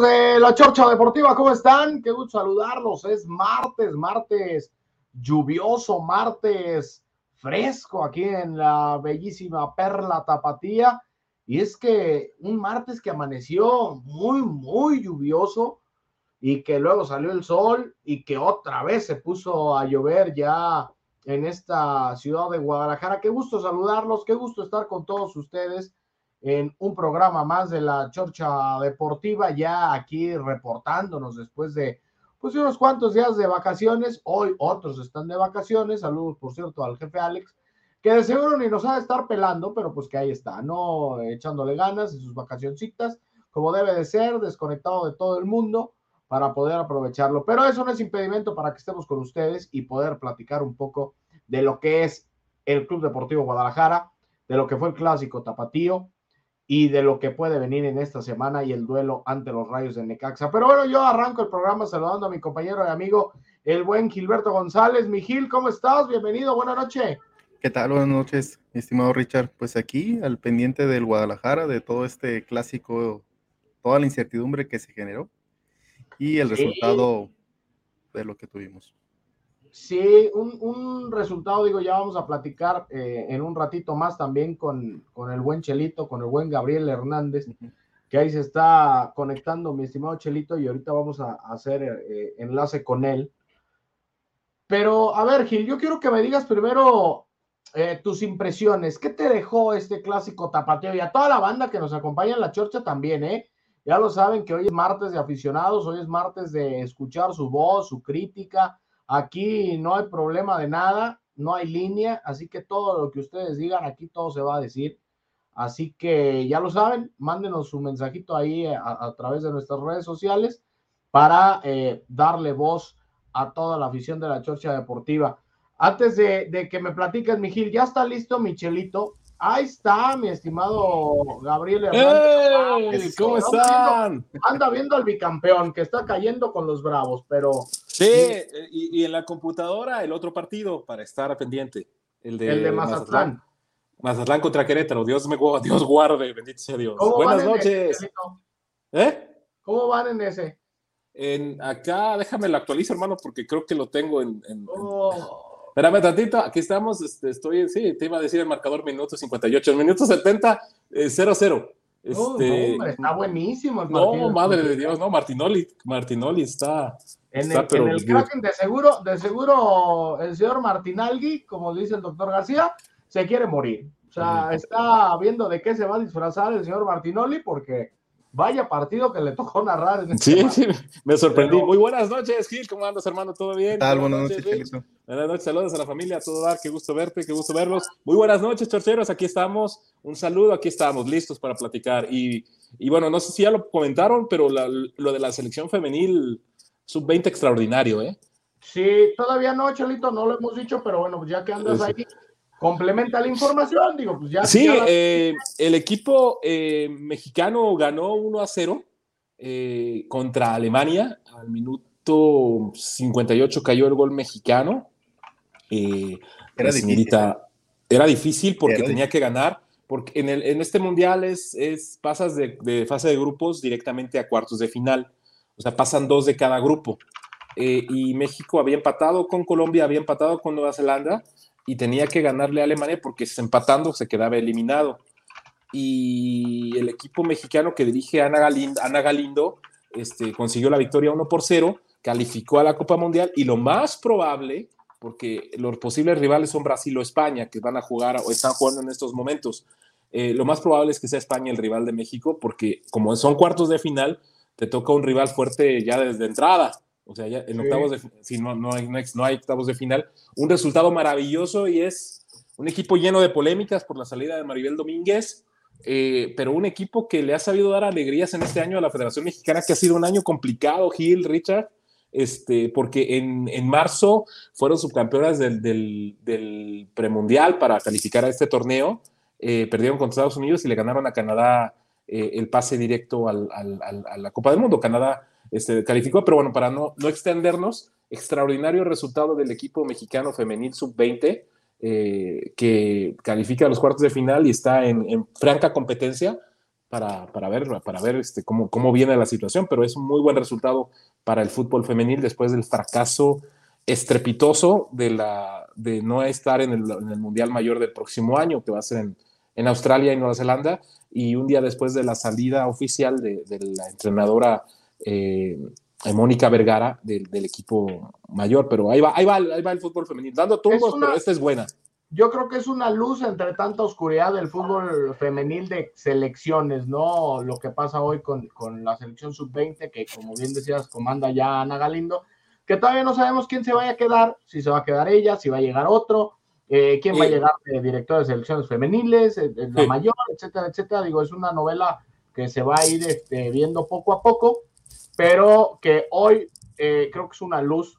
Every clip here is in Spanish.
De la Chorcha Deportiva, ¿cómo están? Qué gusto saludarlos. Es martes, martes lluvioso, martes fresco aquí en la bellísima Perla Tapatía. Y es que un martes que amaneció muy, muy lluvioso y que luego salió el sol y que otra vez se puso a llover ya en esta ciudad de Guadalajara. Qué gusto saludarlos, qué gusto estar con todos ustedes en un programa más de la Chorcha Deportiva, ya aquí reportándonos después de pues unos cuantos días de vacaciones. Hoy otros están de vacaciones. Saludos, por cierto, al jefe Alex, que de seguro ni nos ha de estar pelando, pero pues que ahí está, ¿no? Echándole ganas en sus vacacioncitas, como debe de ser, desconectado de todo el mundo para poder aprovecharlo. Pero eso no es impedimento para que estemos con ustedes y poder platicar un poco de lo que es el Club Deportivo Guadalajara, de lo que fue el clásico tapatío, y de lo que puede venir en esta semana y el duelo ante los Rayos de Necaxa. Pero bueno, yo arranco el programa saludando a mi compañero y amigo, el buen Gilberto González. Mi Gil, ¿cómo estás? Bienvenido, buena noche. ¿Qué tal? Buenas noches, mi estimado Richard. Pues aquí, al pendiente del Guadalajara, de todo este clásico, toda la incertidumbre que se generó y el resultado de lo que tuvimos. Sí, un, resultado, digo, ya vamos a platicar eh, en un ratito más también con, el buen Chelito, con el buen Gabriel Hernández, que ahí se está conectando, mi estimado Chelito, y ahorita vamos a, hacer eh, enlace con él. Pero, a ver, Gil, yo quiero que me digas primero eh, tus impresiones. ¿Qué te dejó este clásico tapateo? Y a toda la banda que nos acompaña en la chorcha también, ¿eh? Ya lo saben que hoy es martes de aficionados, hoy es martes de escuchar su voz, su crítica Aquí no hay problema de nada, no hay línea, así que todo lo que ustedes digan, aquí todo se va a decir. Así que ya lo saben, mándenos su mensajito ahí a, través de nuestras redes sociales para eh, darle voz a toda la afición de la Chorcha Deportiva. Antes de, de que me platiques, Mijil, ya está listo Michelito Ahí está, mi estimado Gabriel Hernández. ¿Cómo están? anda viendo al bicampeón que está cayendo con los Bravos, pero. Sí, y, en la computadora el otro partido para estar pendiente. El de, Mazatlán. Mazatlán. contra Querétaro. Dios me Dios guarde, bendito sea Dios. Buenas noches. ¿Eh? ¿Cómo van en ese? En acá, déjame lo actualizo, hermano, porque creo que lo tengo en. Oh. Espérame tantito, aquí estamos, este, estoy, sí, te iba a decir el marcador minuto 58, minuto 70, 0-0. Este, está buenísimo el No, madre de Dios, no, Martinoli, Martinoli está. En el, en el Kraken de seguro, de seguro el señor Martinalgui, como dice el doctor García, se quiere morir. O sea, está viendo de qué se va a disfrazar el señor Martinoli porque Vaya partido que le tocó narrar. En este sí, sí, me sorprendí. Muy buenas noches, Gil. ¿Cómo andas, hermano? ¿Todo bien? Tal, buenas, noches, Buenas noches, saludos a la familia, a todo dar. Qué gusto verte, qué gusto verlos. Muy buenas noches, chorcheros. Aquí estamos. Un saludo, aquí estamos, listos para platicar. Y, y bueno, no sé si ya lo comentaron, pero lo de la selección femenil sub-20 extraordinario, ¿eh? Sí, todavía no, Cholito, no lo hemos dicho, pero bueno, ya que andas ahí, complementa la información, digo, pues ya. Sí, eh, el equipo eh, mexicano ganó 1 a 0 eh, contra Alemania. Al minuto 58 cayó el gol mexicano. era, difícil. era difícil porque tenía que ganar. Porque en, el, en este mundial es, es pasas de, de, fase de grupos directamente a cuartos de final. O sea, pasan dos de cada grupo. y México había empatado con Colombia, había empatado con Nueva Zelanda y tenía que ganarle a Alemania porque empatando se quedaba eliminado. Y el equipo mexicano que dirige Ana Galindo, este, consiguió la victoria 1 por 0, calificó a la Copa Mundial y lo más probable, porque los posibles rivales son Brasil o España, que van a jugar o están jugando en estos momentos, eh, lo más probable es que sea España el rival de México, porque como son cuartos de final, te toca un rival fuerte ya desde entrada. O sea, ya en octavos de si no, no, hay, no, hay, octavos de final, un resultado maravilloso y es un equipo lleno de polémicas por la salida de Maribel Domínguez, eh, pero un equipo que le ha sabido dar alegrías en este año a la Federación Mexicana, que ha sido un año complicado, Gil, Richard, este, porque en, en marzo fueron subcampeonas del, del, del, premundial para calificar a este torneo, eh, perdieron contra Estados Unidos y le ganaron a Canadá eh, el pase directo al, al, a la Copa del Mundo. Canadá este, calificó, pero bueno, para no, no extendernos, extraordinario resultado del equipo mexicano femenil sub-20, eh, que califica a los cuartos de final y está en, franca competencia para, para ver, para ver este, cómo, cómo viene la situación, pero es un muy buen resultado para el fútbol femenil después del fracaso estrepitoso de, la, de no estar en el, Mundial Mayor del próximo año, que va a ser en, en, Australia y Nueva Zelanda, y un día después de la salida oficial de, la entrenadora eh, Mónica Vergara del, equipo mayor. Pero ahí va, ahí va, ahí va el fútbol femenil, dando tumbos, pero esta es buena yo creo que es una luz entre tanta oscuridad del fútbol femenil de selecciones, ¿no? Lo que pasa hoy con, la selección sub-20, que como bien decías, comanda ya Ana Galindo, que todavía no sabemos quién se vaya a quedar, si se va a quedar ella, si va a llegar otro, eh, quién va a llegar de director de selecciones femeniles, eh, la mayor, etcétera, etcétera. Digo, es una novela que se va a ir este, viendo poco a poco, pero que hoy eh, creo que es una luz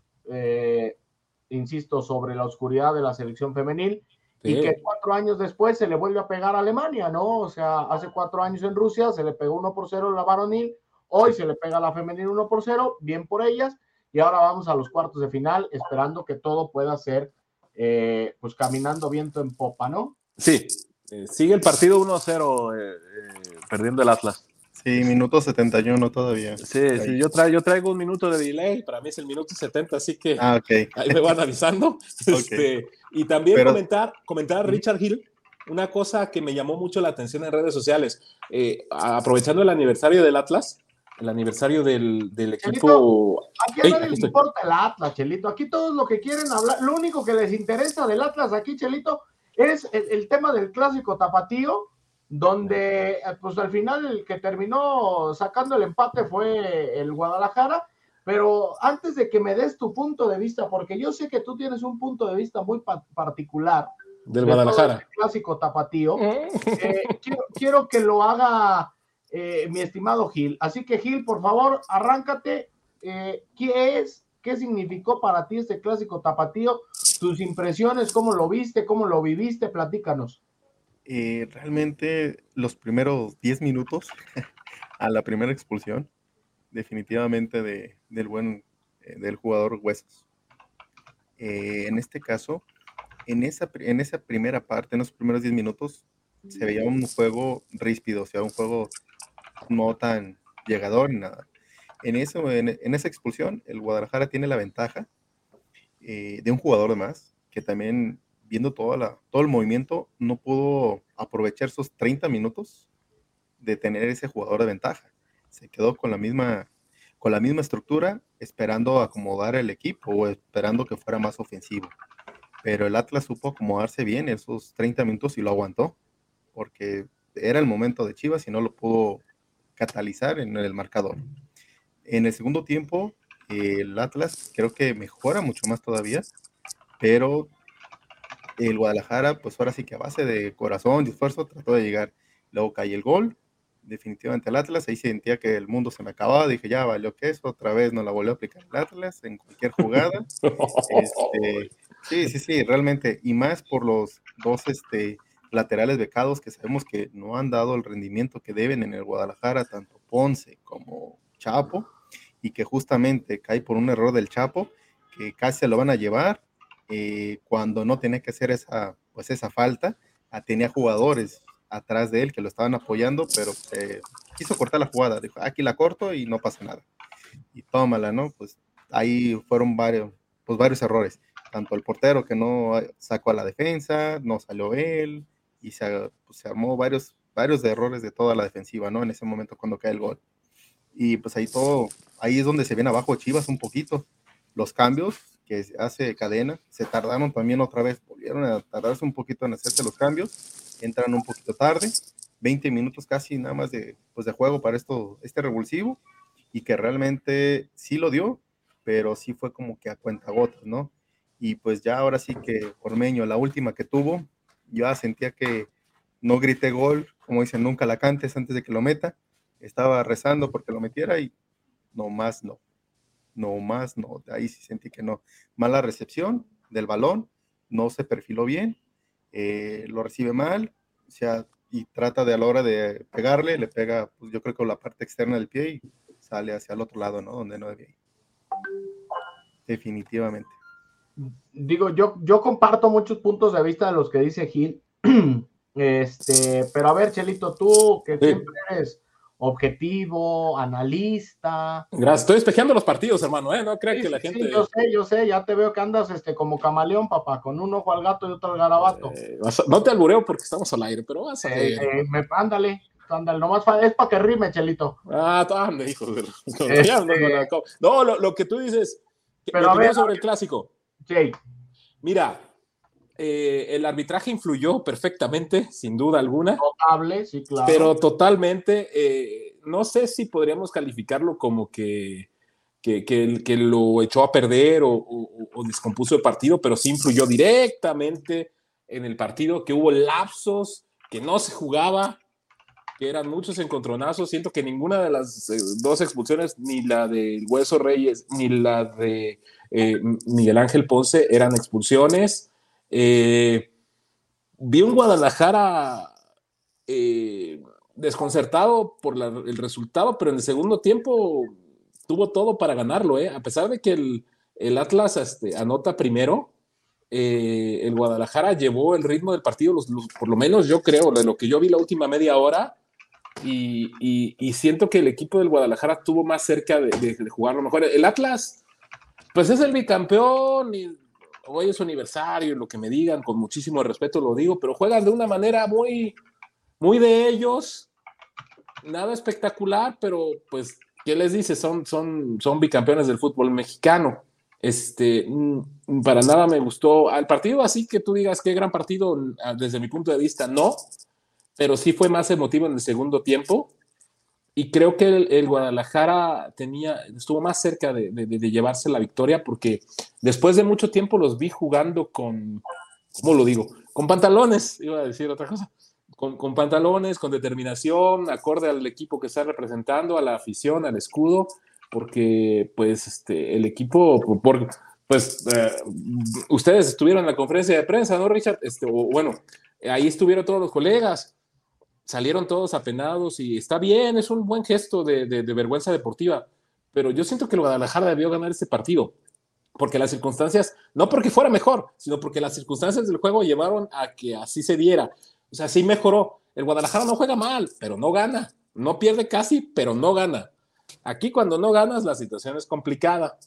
insisto, sobre la oscuridad de la selección femenil y que cuatro años después se le vuelve a pegar a Alemania, ¿no? O sea, hace cuatro años en Rusia se le pegó uno por cero la varonil, hoy se le pega a la femenil uno por cero, bien por ellas, y ahora vamos a los cuartos de final esperando que todo pueda ser, eh, pues caminando viento en popa, ¿no? Sí, eh, sigue el partido 1-0 eh, perdiendo el Atlas. Sí, minuto 71 todavía. Sí, sí yo, traigo, yo traigo un minuto de delay, para mí es el minuto 70, así que ah, okay. ahí me van avisando. Este, y también comentar, comentar a Richard Hill una cosa que me llamó mucho la atención en redes sociales. Eh, aprovechando el aniversario del Atlas, el aniversario del, del equipo. Aquí a nadie le importa el Atlas, Chelito. Aquí todos lo que quieren hablar, lo único que les interesa del Atlas aquí, Chelito, es el, el tema del clásico tapatío donde eh, pues al final el que terminó sacando el empate fue el Guadalajara, pero antes de que me des tu punto de vista, porque yo sé que tú tienes un punto de vista muy particular del Guadalajara, clásico tapatío, eh, quiero, que lo haga eh, mi estimado Gil. Así que Gil, por favor, arráncate. ¿Qué es? ¿Qué significó para ti este clásico tapatío? Tus impresiones, cómo lo viste, cómo lo viviste, platícanos. Eh, realmente los primeros 10 minutos a la primera expulsión, definitivamente de, del buen eh, del jugador Huesos. Eh, en este caso, en esa, en esa primera parte, en los primeros 10 minutos, se veía un juego ríspido, o sea, un juego no tan llegador ni nada. En, eso, en, esa expulsión, el Guadalajara tiene la ventaja de un jugador más, que también viendo toda la, todo el movimiento, no pudo aprovechar esos 30 minutos de tener ese jugador de ventaja. Se quedó con la misma, con la misma estructura, esperando acomodar el equipo o esperando que fuera más ofensivo. Pero el Atlas supo acomodarse bien esos 30 minutos y lo aguantó, porque era el momento de Chivas y no lo pudo catalizar en el marcador. En el segundo tiempo, el Atlas creo que mejora mucho más todavía, pero el Guadalajara, pues ahora sí que a base de corazón y esfuerzo trató de llegar. Luego cae el gol, definitivamente el Atlas, ahí sentía que el mundo se me acababa, dije, ya valió que eso, otra vez no la volvió a aplicar el Atlas en cualquier jugada. Este, sí, sí, sí, realmente, y más por los dos este, laterales becados que sabemos que no han dado el rendimiento que deben en el Guadalajara, tanto Ponce como Chapo, y que justamente cae por un error del Chapo, que casi se lo van a llevar, eh, cuando no tenía que hacer esa, pues esa falta, ah, tenía jugadores atrás de él que lo estaban apoyando, pero eh, quiso cortar la jugada, dijo, aquí la corto y no pasa nada. Y tómala, ¿no? Pues ahí fueron varios, pues varios errores, tanto el portero que no sacó a la defensa, no salió él, y se, pues, se armó varios, varios errores de toda la defensiva, ¿no? En ese momento cuando cae el gol. Y pues ahí todo, ahí es donde se viene abajo Chivas un poquito. Los cambios, que hace cadena, se tardaron también otra vez, volvieron a tardarse un poquito en hacerse los cambios, entran un poquito tarde, 20 minutos casi nada más de, pues de juego para esto, este revulsivo, y que realmente sí lo dio, pero sí fue como que a cuentagotas, ¿no? Y pues ya ahora sí que Ormeño, la última que tuvo, ya sentía que no grité gol, como dicen, nunca la cantes antes de que lo meta, estaba rezando porque lo metiera y no más no no más, no, ahí sí sentí que no. Mala recepción del balón, no se perfiló bien, eh, lo recibe mal, o sea, y trata de a la hora de pegarle, le pega, pues yo creo que la parte externa del pie y sale hacia el otro lado, ¿no? Donde no debía ir. Definitivamente. Digo, yo, yo comparto muchos puntos de vista de los que dice Gil. Este, pero a ver, Chelito, tú que siempre eres objetivo, analista. Gracias, estoy espejeando los partidos, hermano, ¿eh? No crean que la gente. yo sé, yo sé, ya te veo que andas este, como camaleón, papá, con un ojo al gato y otro al garabato. Eh, no te albureo porque estamos al aire, pero vas a eh, eh, me, ándale, ándale, nomás es para que rime, Chelito. Ah, ande, hijo de... Este no, lo, lo, que tú dices, pero a ver, sobre el clásico. Jay. Mira, eh, el arbitraje influyó perfectamente, sin duda alguna. Notable, sí, claro. Pero totalmente, eh, no sé si podríamos calificarlo como que, que, que, lo echó a perder o, o, descompuso el partido, pero sí influyó directamente en el partido, que hubo lapsos, que no se jugaba, que eran muchos encontronazos. Siento que ninguna de las eh, dos expulsiones, ni la del Hueso Reyes, ni la de Miguel Ángel Ponce, eran expulsiones. Eh, vi un Guadalajara eh, desconcertado por el resultado, pero en el segundo tiempo tuvo todo para ganarlo, ¿eh? a pesar de que el, Atlas este, anota primero. el Guadalajara llevó el ritmo del partido, por lo menos yo creo, de lo que yo vi la última media hora, y, siento que el equipo del Guadalajara estuvo más cerca de, de, jugarlo mejor. El Atlas, pues es el bicampeón hoy es su aniversario, lo que me digan, con muchísimo respeto lo digo, pero juegan de una manera muy, muy de ellos, nada espectacular, pero pues, ¿qué les dice? Son, son, son bicampeones del fútbol mexicano. Este, mm, para nada me gustó al partido, así que tú digas qué gran partido, desde mi punto de vista, no, pero sí fue más emotivo en el segundo tiempo y creo que el, Guadalajara tenía, estuvo más cerca de, llevarse la victoria porque después de mucho tiempo los vi jugando con, ¿cómo lo digo? Con pantalones, iba a decir otra cosa, con, pantalones, con determinación, acorde al equipo que está representando, a la afición, al escudo, porque pues este, el equipo, por, pues eh, ustedes estuvieron en la conferencia de prensa, ¿no, Richard? Este, o, bueno, ahí estuvieron todos los colegas salieron todos apenados y está bien, es un buen gesto de, vergüenza deportiva, pero yo siento que el Guadalajara debió ganar este partido, porque las circunstancias, no porque fuera mejor, sino porque las circunstancias del juego llevaron a que así se diera. O sea, sí mejoró. El Guadalajara no juega mal, pero no gana. No pierde casi, pero no gana. Aquí cuando no ganas, la situación es complicada.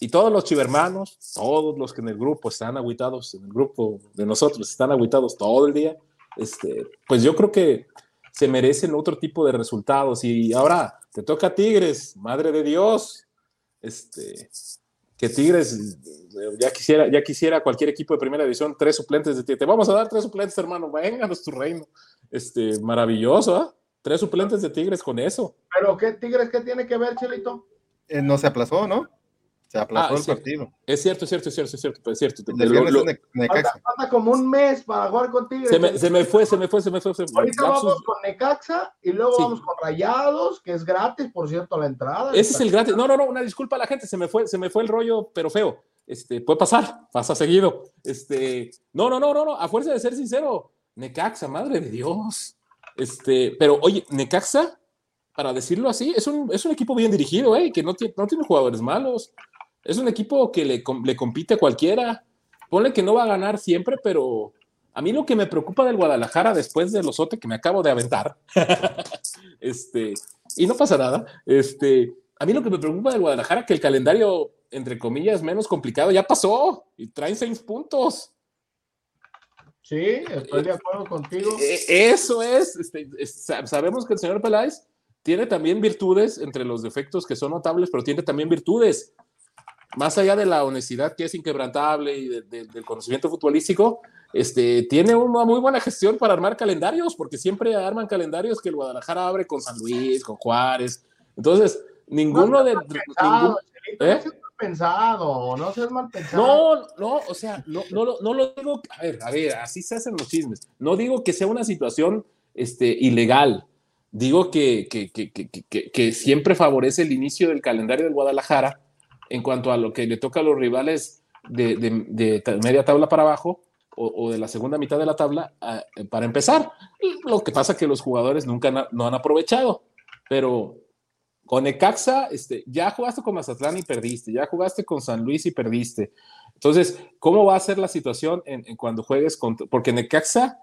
Y todos los chivermanos, todos los que en el grupo están aguitados, en el grupo de nosotros están aguitados todo el día, este, pues yo creo que se merecen otro tipo de resultados. Y ahora te toca Tigres, madre de Dios. Este, que Tigres ya quisiera, ya quisiera cualquier equipo de primera división tres suplentes de ti. Te vamos a dar tres suplentes, hermano. Vénganos tu reino. Este, maravilloso, ¿ah? Tres suplentes de Tigres con eso. Pero qué Tigres, ¿qué tiene que ver, Chelito? Eh, no se aplazó, ¿no? Se aplazó ah, el partido. Es cierto, es cierto, es cierto, es cierto, es cierto. Necaxa. Falta, como un mes para jugar contigo. Se me, se me fue, se me fue, se me fue. Ahorita vamos con Necaxa y luego vamos con Rayados, que es gratis, por cierto, la entrada. Ese es el gratis. No, no, no, una disculpa a la gente, se me fue, se me fue el rollo, pero feo. Este, puede pasar, pasa seguido. Este, no, no, no, no, no, a fuerza de ser sincero, Necaxa, madre de Dios. Este, pero oye, Necaxa, para decirlo así, es un, es un equipo bien dirigido, ¿eh? que no, tiene, no tiene jugadores malos. Es un equipo que le, le compite a cualquiera. Ponle que no va a ganar siempre, pero a mí lo que me preocupa del Guadalajara después de los OTE que me acabo de aventar, este, y no pasa nada, este, a mí lo que me preocupa del Guadalajara que el calendario, entre comillas, menos complicado ya pasó y traen seis puntos. Sí, estoy de acuerdo contigo. E, eso es, este, sabemos que el señor Peláez tiene también virtudes entre los defectos que son notables, pero tiene también virtudes más allá de la honestidad que es inquebrantable y del conocimiento futbolístico, este, tiene una muy buena gestión para armar calendarios, porque siempre arman calendarios que el Guadalajara abre con San Luis, con Juárez. Entonces, ninguno de... Pensado, ¿eh? No pensado, no seas mal pensado. No, no, o sea, no, no, no, lo digo, a ver, a ver, así se hacen los chismes. No digo que sea una situación este, ilegal, digo que, que, que, que siempre favorece el inicio del calendario del Guadalajara en cuanto a lo que le toca a los rivales de, media tabla para abajo o, de la segunda mitad de la tabla para empezar. Lo que pasa es que los jugadores nunca no han aprovechado, pero con Ecaxa, este, ya jugaste con Mazatlán y perdiste, ya jugaste con San Luis y perdiste. Entonces, ¿cómo va a ser la situación cuando juegues con... Porque Necaxa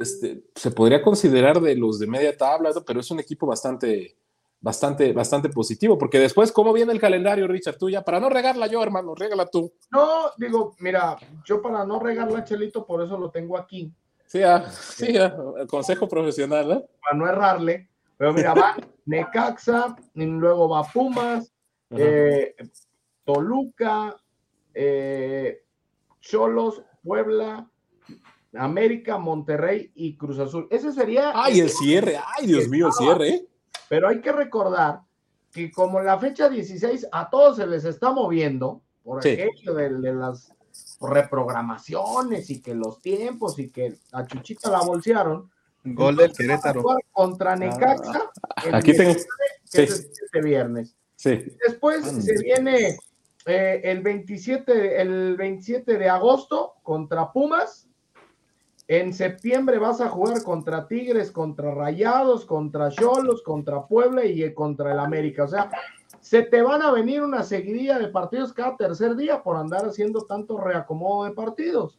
este, se podría considerar de los de media tabla, pero es un equipo bastante, bastante, bastante positivo, porque después, ¿cómo viene el calendario, Richard? Tú ya, para no regarla yo, hermano, regala tú. No, digo, mira, yo para no regarla, Chelito, por eso lo tengo aquí. Sí, ah, sí, ah, consejo profesional, ¿no? Para no errarle, pero mira, va Necaxa, y luego va Pumas, eh, Toluca, eh, Cholos, Puebla, América, Monterrey y Cruz Azul. Ese sería. Ay, el cierre, ay, Dios mío, el cierre. Pero hay que recordar que como la fecha 16 a todos se les está moviendo por aquello de, las reprogramaciones y que los tiempos y que a Chuchita la bolsearon. Gol del Querétaro. Contra Necaxa. Ah, aquí tengo. Sí. Este viernes. Sí. Después se viene eh, el, 27, el 27 de agosto contra Pumas en septiembre vas a jugar contra Tigres, contra Rayados, contra Cholos, contra Puebla y contra el América. O sea, se te van a venir una seguidilla de partidos cada tercer día por andar haciendo tanto reacomodo de partidos.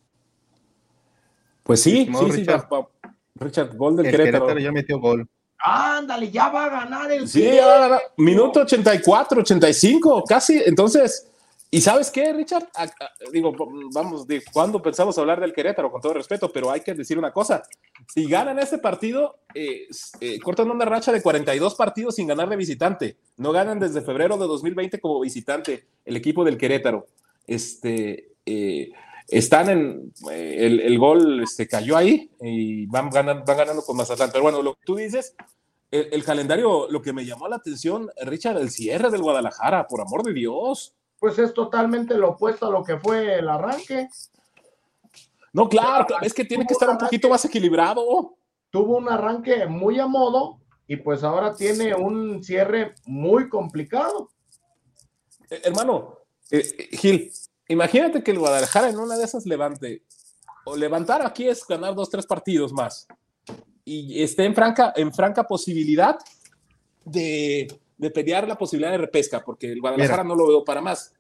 Pues sí, sí, Richard. sí, Richard, gol del Querétaro. ya metió gol. Ándale, ya va a ganar el. Sí, ya va a ganar. Minuto 84, 85, casi. Entonces, ¿Y sabes qué, Richard? digo, vamos, de cuando pensamos hablar del Querétaro, con todo respeto, pero hay que decir una cosa. Si ganan este partido, eh, eh, cortan una racha de 42 partidos sin ganar de visitante. No ganan desde febrero de 2020 como visitante el equipo del Querétaro. Este, eh, están en, el, gol este, cayó ahí y van ganando, van ganando con Mazatlán. Pero bueno, lo que tú dices, el, el calendario, lo que me llamó la atención, Richard, el cierre del Guadalajara, por amor de Dios pues es totalmente lo opuesto a lo que fue el arranque. No, claro, es que tiene que estar un poquito más equilibrado. Tuvo un arranque muy a modo y pues ahora tiene un cierre muy complicado. Eh, hermano, eh, Gil, imagínate que el Guadalajara en una de esas levante, o levantar aquí es ganar dos, tres partidos más, y esté en franca, en franca posibilidad de, de pelear la posibilidad de repesca, porque el Guadalajara no lo veo para más.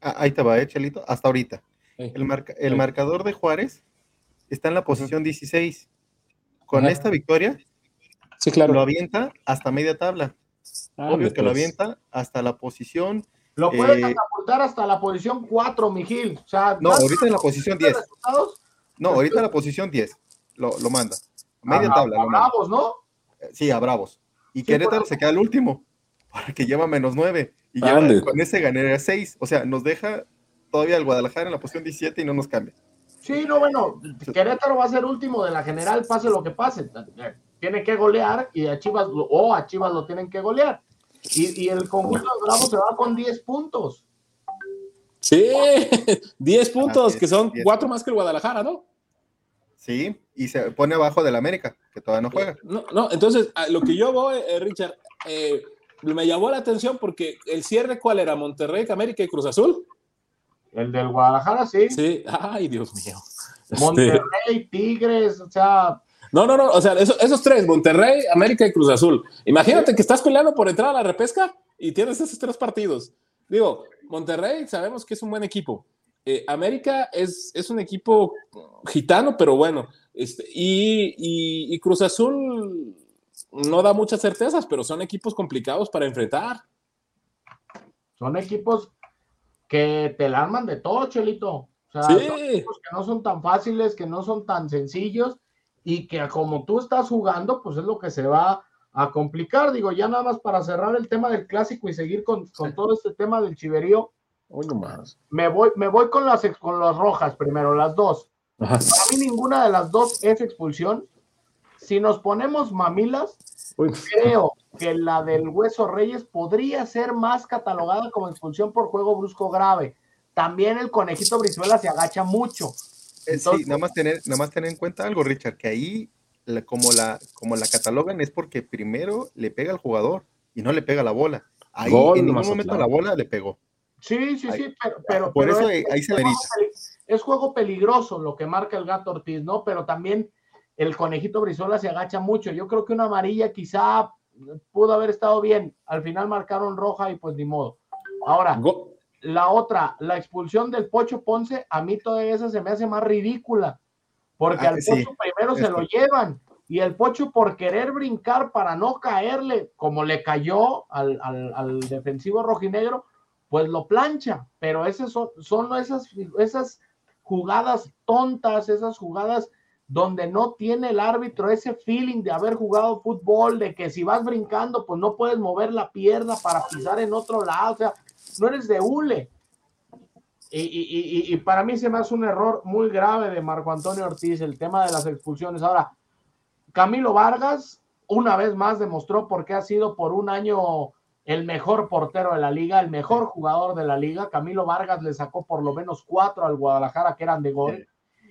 Ah, ahí te va, eh, Chelito, hasta ahorita. El, el marcador de Juárez está en la posición 16. Con esta victoria, sí, claro. lo avienta hasta media tabla. Ah, Obvio que lo avienta hasta la posición. Lo puede eh, catapultar hasta la posición 4, Mijil. O sea, no, ahorita en la posición 10. No, ahorita en la posición 10. Lo, lo manda. Media tabla. A Bravos, ¿no? Sí, a Bravos. Y Querétaro se queda el último que lleva menos 9 y lleva, con ese ganaría 6. O sea, nos deja todavía el Guadalajara en la posición 17 y no nos cambia. Sí, no, bueno, Querétaro va a ser último de la general, pase lo que pase. Tiene que golear y a Chivas, o a Chivas lo tienen que golear. Y, el conjunto de Bravo se va con 10 puntos. Sí, 10 puntos, que son 4 más que el Guadalajara, ¿no? Sí, y se pone abajo del América, que todavía no juega. No, no entonces, lo que yo voy, eh, Richard, eh, me llamó la atención porque el cierre, ¿cuál era? ¿Monterrey, América y Cruz Azul? El del Guadalajara, sí. Sí, ay, Dios mío. Este, Monterrey, Tigres, o sea. No, no, no, o sea, esos, tres, Monterrey, América y Cruz Azul. Imagínate que estás peleando por entrar a la repesca y tienes esos tres partidos. Digo, Monterrey sabemos que es un buen equipo. Eh, América es, es, un equipo gitano, pero bueno. Este, y, y Cruz Azul no da muchas certezas, pero son equipos complicados para enfrentar. Son equipos que te la arman de todo, Chelito. O sea, son equipos que no son tan fáciles, que no son tan sencillos y que como tú estás jugando, pues es lo que se va a complicar. Digo, ya nada más para cerrar el tema del clásico y seguir con, todo este tema del chiverío. Hoy nomás. Me voy, me voy con las, con las rojas primero, las dos. Para mí ninguna de las dos es expulsión si nos ponemos mamilas, creo que la del Hueso Reyes podría ser más catalogada como expulsión por juego brusco grave. También el conejito Brizuela se agacha mucho. Sí, nada más, tener, nada más tener en cuenta algo, Richard, que ahí como, la, como la catalogan es porque primero le pega al jugador y no le pega la bola. Ahí en ningún momento la bola le pegó. Sí, sí, sí, pero, por eso ahí, se Es juego peligroso lo que marca el gato Ortiz, ¿no? Pero también el conejito Brizola se agacha mucho. Yo creo que una amarilla quizá pudo haber estado bien. Al final marcaron roja y pues ni modo. Ahora, la otra, la expulsión del Pocho Ponce, a mí toda esa se me hace más ridícula. porque Ah, al sí, Pocho primero se lo llevan y el Pocho por querer brincar para no caerle, como le cayó al, al- al defensivo rojinegro, pues lo plancha, pero esas son, son esas, esas jugadas tontas, esas jugadas donde no tiene el árbitro ese feeling de haber jugado fútbol, de que si vas brincando, pues no puedes mover la pierna para pisar en otro lado, o sea, no eres de hule. Y, y- y- y para mí se me hace un error muy grave de Marco Antonio Ortiz el tema de las expulsiones. Ahora, Camilo Vargas una vez más demostró por qué ha sido por un año el mejor portero de la liga, el mejor jugador de la liga. Camilo Vargas le sacó por lo menos cuatro al Guadalajara que eran de gol.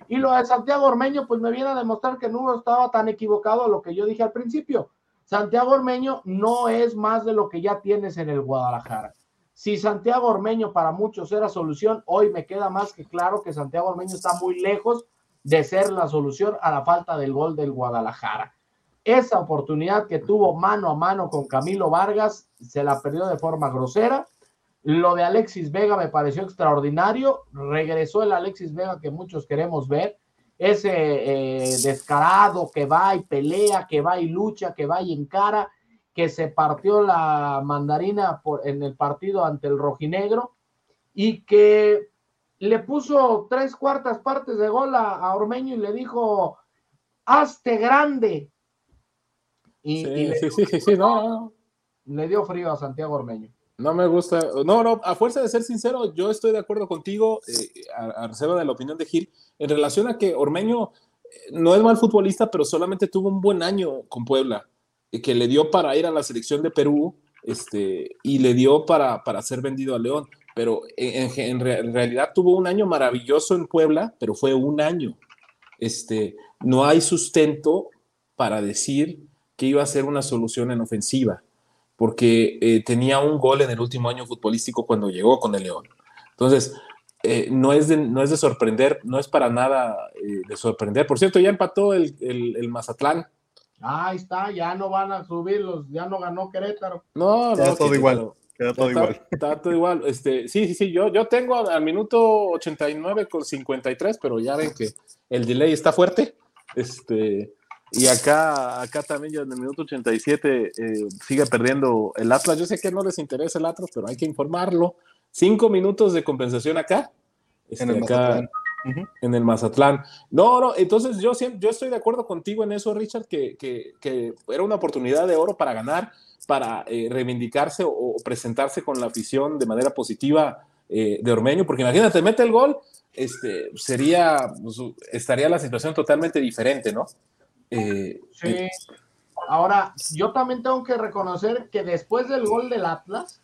Y lo de Santiago Ormeño, pues me viene a demostrar que no estaba tan equivocado a lo que yo dije al principio. Santiago Ormeño no es más de lo que ya tienes en el Guadalajara. Si Santiago Ormeño para muchos era solución, hoy me queda más que claro que Santiago Ormeño está muy lejos de ser la solución a la falta del gol del Guadalajara. Esa oportunidad que tuvo mano a mano con Camilo Vargas se la perdió de forma grosera. Lo de Alexis Vega me pareció extraordinario. Regresó el Alexis Vega que muchos queremos ver. Ese eh, descarado que va y pelea, que va y lucha, que va y encara, que se partió la mandarina por, en el partido ante el rojinegro y que le puso tres cuartas partes de gol a, a Ormeño y le dijo, hazte grande. Y, Sí, y le, sí, sí, sí, sí, no, no, le dio frío a Santiago Ormeño. No me gusta. No, no, a fuerza de ser sincero, yo estoy de acuerdo contigo, eh, a, a reserva de la opinión de Gil, en relación a que Ormeño eh, no es mal futbolista, pero solamente tuvo un buen año con Puebla, que le dio para ir a la selección de Perú este, y le dio para, para ser vendido a León. Pero en, en- en realidad tuvo un año maravilloso en Puebla, pero fue un año. Este, no hay sustento para decir que iba a ser una solución en ofensiva, porque eh, tenía un gol en el último año futbolístico cuando llegó con el León. Entonces, eh, no, es de, no es de sorprender, no es para nada eh, de sorprender. Por cierto, ya empató el, el- el Mazatlán. Ahí está, ya no van a subirlos, ya no ganó Querétaro. No, Queda no, todo que- igual. Queda todo está, igual. está todo igual. Este, sí, sí, sí, yo, yo tengo al minuto 89 con 53, pero ya ven que el delay está fuerte. Este, y acá, acá también ya en el minuto 87 eh, sigue perdiendo el Atlas. Yo sé que no les interesa el Atlas, pero hay que informarlo. Cinco minutos de compensación acá. Este, En el acá- Mazatlán. Ujú. en el Mazatlán. No, no, entonces yo, siempre, yo estoy de acuerdo contigo en eso, Richard, que, que- que era una oportunidad de oro para ganar, para eh, reivindicarse o, o presentarse con la afición de manera positiva eh, de Ormeño, porque imagínate, mete el gol, este, sería, pues, estaría la situación totalmente diferente, ¿no? Eh, Sí. Ahora, yo también tengo que reconocer que después del gol del Atlas,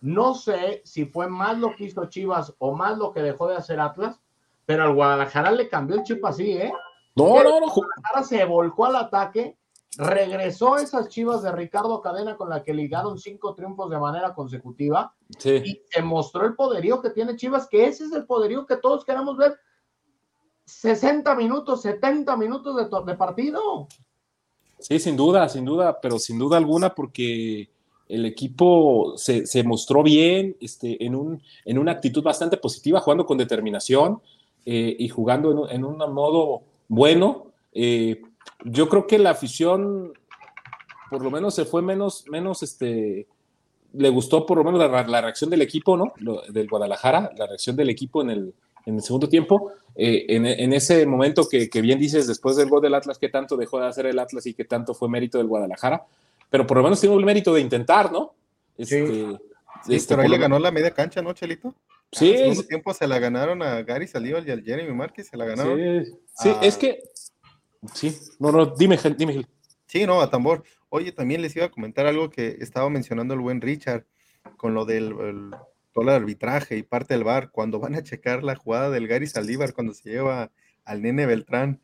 no sé si fue más lo que hizo Chivas o más lo que dejó de hacer Atlas, pero al Guadalajara le cambió el chip así, ¿eh? no, no, no, ju- Guadalajara se volcó al ataque, regresó esas Chivas de Ricardo Cadena con la que ligaron cinco triunfos de manera consecutiva sí. y se mostró el poderío que tiene Chivas, que ese es el poderío que todos queremos ver. 60 minutos, 70 minutos de, de partido. Sí, sin duda, sin duda, pero sin duda alguna porque el equipo se, se mostró bien, este, en, un, en una actitud bastante positiva, jugando con determinación eh, y jugando en un, en un modo bueno. Eh, yo creo que la afición, por lo menos, se fue menos, menos, este, le gustó por lo menos la, la reacción del equipo, ¿no? Del Guadalajara, la reacción del equipo en el, en el segundo tiempo. Eh, en, en ese momento que, que bien dices, después del gol del Atlas, qué tanto dejó de hacer el Atlas y qué tanto fue mérito del Guadalajara, pero por lo menos tuvo el mérito de intentar, ¿no? Este, Sí, este, pero ahí le ganó la media cancha, ¿no, Chelito? Sí, En el segundo tiempo se la ganaron a Gary Saldívar y al Jeremy Márquez, se la ganaron. Sí, sí, es que. Sí, no, no, dime, dime, Gil. Sí, no, a tambor. Oye, también les iba a comentar algo que estaba mencionando el buen Richard con lo del el- todo el arbitraje y parte del bar. Cuando van a checar la jugada del Gary Saldívar, cuando se lleva al nene Beltrán,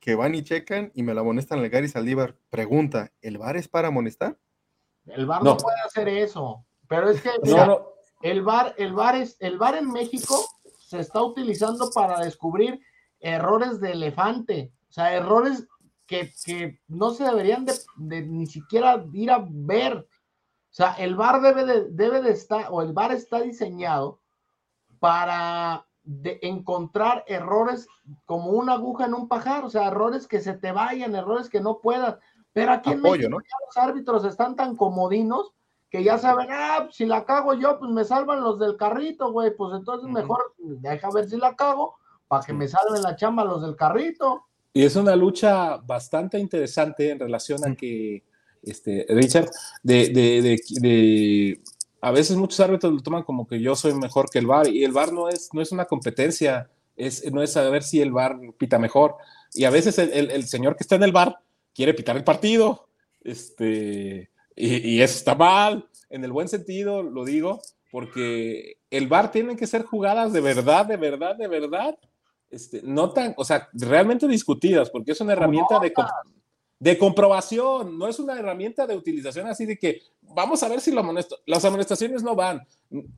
que van y checan y me la amonestan al Gary Saldívar. Pregunta: ¿el bar es para amonestar? El VAR no, No. puede hacer eso. Pero es que mira, no, el VAR, el VAR es, el VAR en México se está utilizando para descubrir errores de elefante, o sea, errores que, que no se deberían de, de ni siquiera ir a ver. O sea, el VAR debe de, debe de estar, o el VAR está diseñado para de encontrar errores como una aguja en un pajar, o sea, errores que se te vayan, errores que no puedas. Pero aquí en México los árbitros están tan comodinos que ya saben, ah, si la cago yo, pues me salvan los del carrito, güey, pues entonces mejor deja ver si la cago para que me salven la chamba los del carrito. Y es una lucha bastante interesante en relación a que, este, Richard, de, de, de, a veces muchos árbitros lo toman como que yo soy mejor que el VAR y el VAR no es, no es una competencia, es, no es saber si el VAR pita mejor. Y a veces el, el, el señor que está en el VAR quiere pitar el partido, este, y, eso está mal, en el buen sentido lo digo, porque el VAR tiene que ser jugadas de verdad, de verdad, de verdad, este, no tan, o sea, realmente discutidas, porque es una herramienta de, de comprobación, no es una herramienta de utilización así de que vamos a ver si las amonestaciones no van.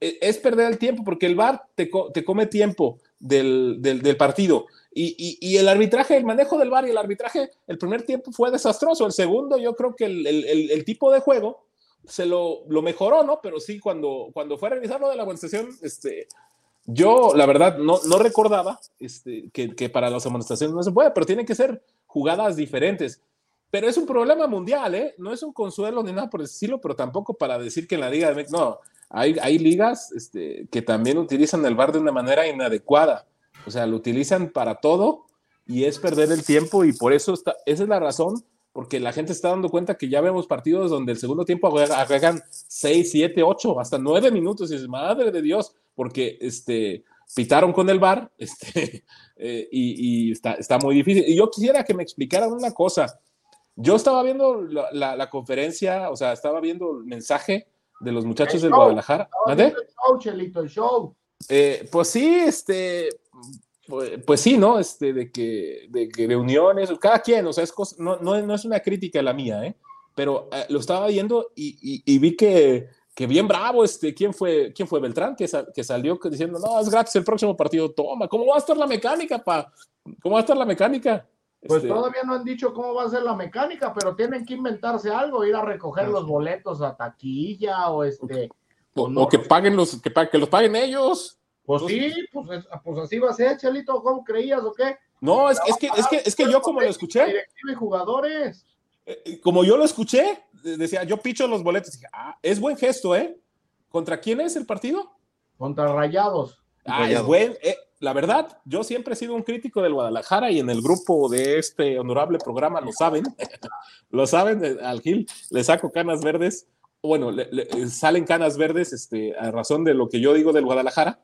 E, es perder el tiempo, porque el VAR te, te come tiempo del, del, partido. Y, y, el arbitraje, el manejo del VAR y el arbitraje, el primer tiempo fue desastroso. El segundo, yo creo que el, el, el tipo de juego se lo, lo, mejoró, ¿no? Pero sí, cuando, cuando fue a revisar de la amonestación, este, yo la verdad no, no recordaba este, que, que, para las amonestaciones no se puede, pero tienen que ser jugadas diferentes. Pero es un problema mundial, ¿eh? No es un consuelo ni nada por decirlo, pero tampoco para decir que en la Liga de México, no, hay, hay ligas este, que también utilizan el VAR de una manera inadecuada. O sea, lo utilizan para todo y es perder el tiempo y por eso está, esa es la razón, porque la gente está dando cuenta que ya vemos partidos donde el segundo tiempo agregan 6, 7, 8, hasta 9 minutos y es madre de Dios, porque este, pitaron con el bar este, eh, y, y está, está, muy difícil. Y yo quisiera que me explicaran una cosa. Yo estaba viendo la, la, conferencia, o sea, estaba viendo el mensaje de los muchachos del Guadalajara. El show, Chelito, el show. Eh, pues sí, este, pues, pues, sí, ¿no? Este, de que, de que reuniones, cada quien, o sea, es no, no, es una crítica la mía, ¿eh? Pero eh, lo estaba viendo y, y, vi que, que, bien bravo, este, ¿quién fue, quién fue Beltrán? Que, que salió diciendo, no, es gratis el próximo partido, toma, ¿cómo va a estar la mecánica, pa? ¿Cómo va a estar la mecánica? Pues este todavía no han dicho cómo va a ser la mecánica, pero tienen que inventarse algo, ir a recoger los boletos a taquilla o este... O, que paguen los, que, que los paguen ellos. Pues sí, pues, pues, así va a ser, Chelito, ¿cómo creías o qué? No, es, es que, es que, es que yo como lo escuché. Y jugadores. Eh, eh, como yo lo escuché, decía, yo picho los boletos. Dije, ah, es buen gesto, ¿eh? ¿Contra quién es el partido? Contra Rayados. Ah, es buen. Eh, la verdad, yo siempre he sido un crítico del Guadalajara y en el grupo de este honorable programa lo saben. lo saben, al Gil le saco canas verdes. Bueno, le, salen canas verdes este, a razón de lo que yo digo del Guadalajara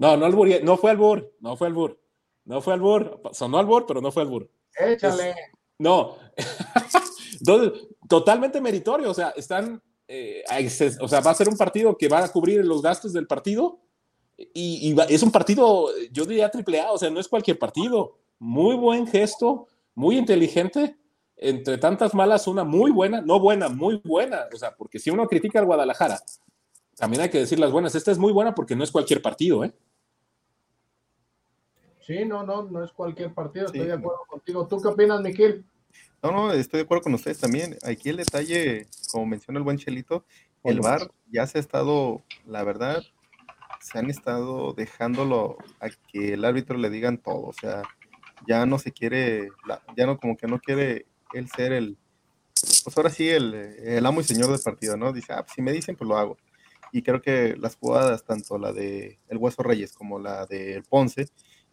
no, no albur, no fue albur, no fue albur. No fue albur, sonó albur, pero no fue albur. Échale. no. Entonces, totalmente meritorio, o sea, están, eh, o sea, va a ser un partido que va a cubrir los gastos del partido y, es un partido, yo diría triple A, o sea, no es cualquier partido. Muy buen gesto, muy inteligente, entre tantas malas, una muy buena, no buena, muy buena, o sea, porque si uno critica al Guadalajara, también hay que decir las buenas, esta es muy buena porque no es cualquier partido, ¿eh? Sí, no, no, no es cualquier partido, estoy de acuerdo contigo. ¿Tú qué opinas, Miquel? No, no, estoy de acuerdo con ustedes también. Aquí el detalle, como menciona el buen Chelito, el VAR ya se ha estado, la verdad, se han estado dejándolo a que el árbitro le digan todo, o sea, ya no se quiere, ya no, como que no quiere él ser el, pues ahora sí, el, el amo y señor del partido, ¿no? Dice, ah, pues si me dicen, pues lo hago. Y creo que las jugadas, tanto la de El Hueso Reyes como la de Ponce,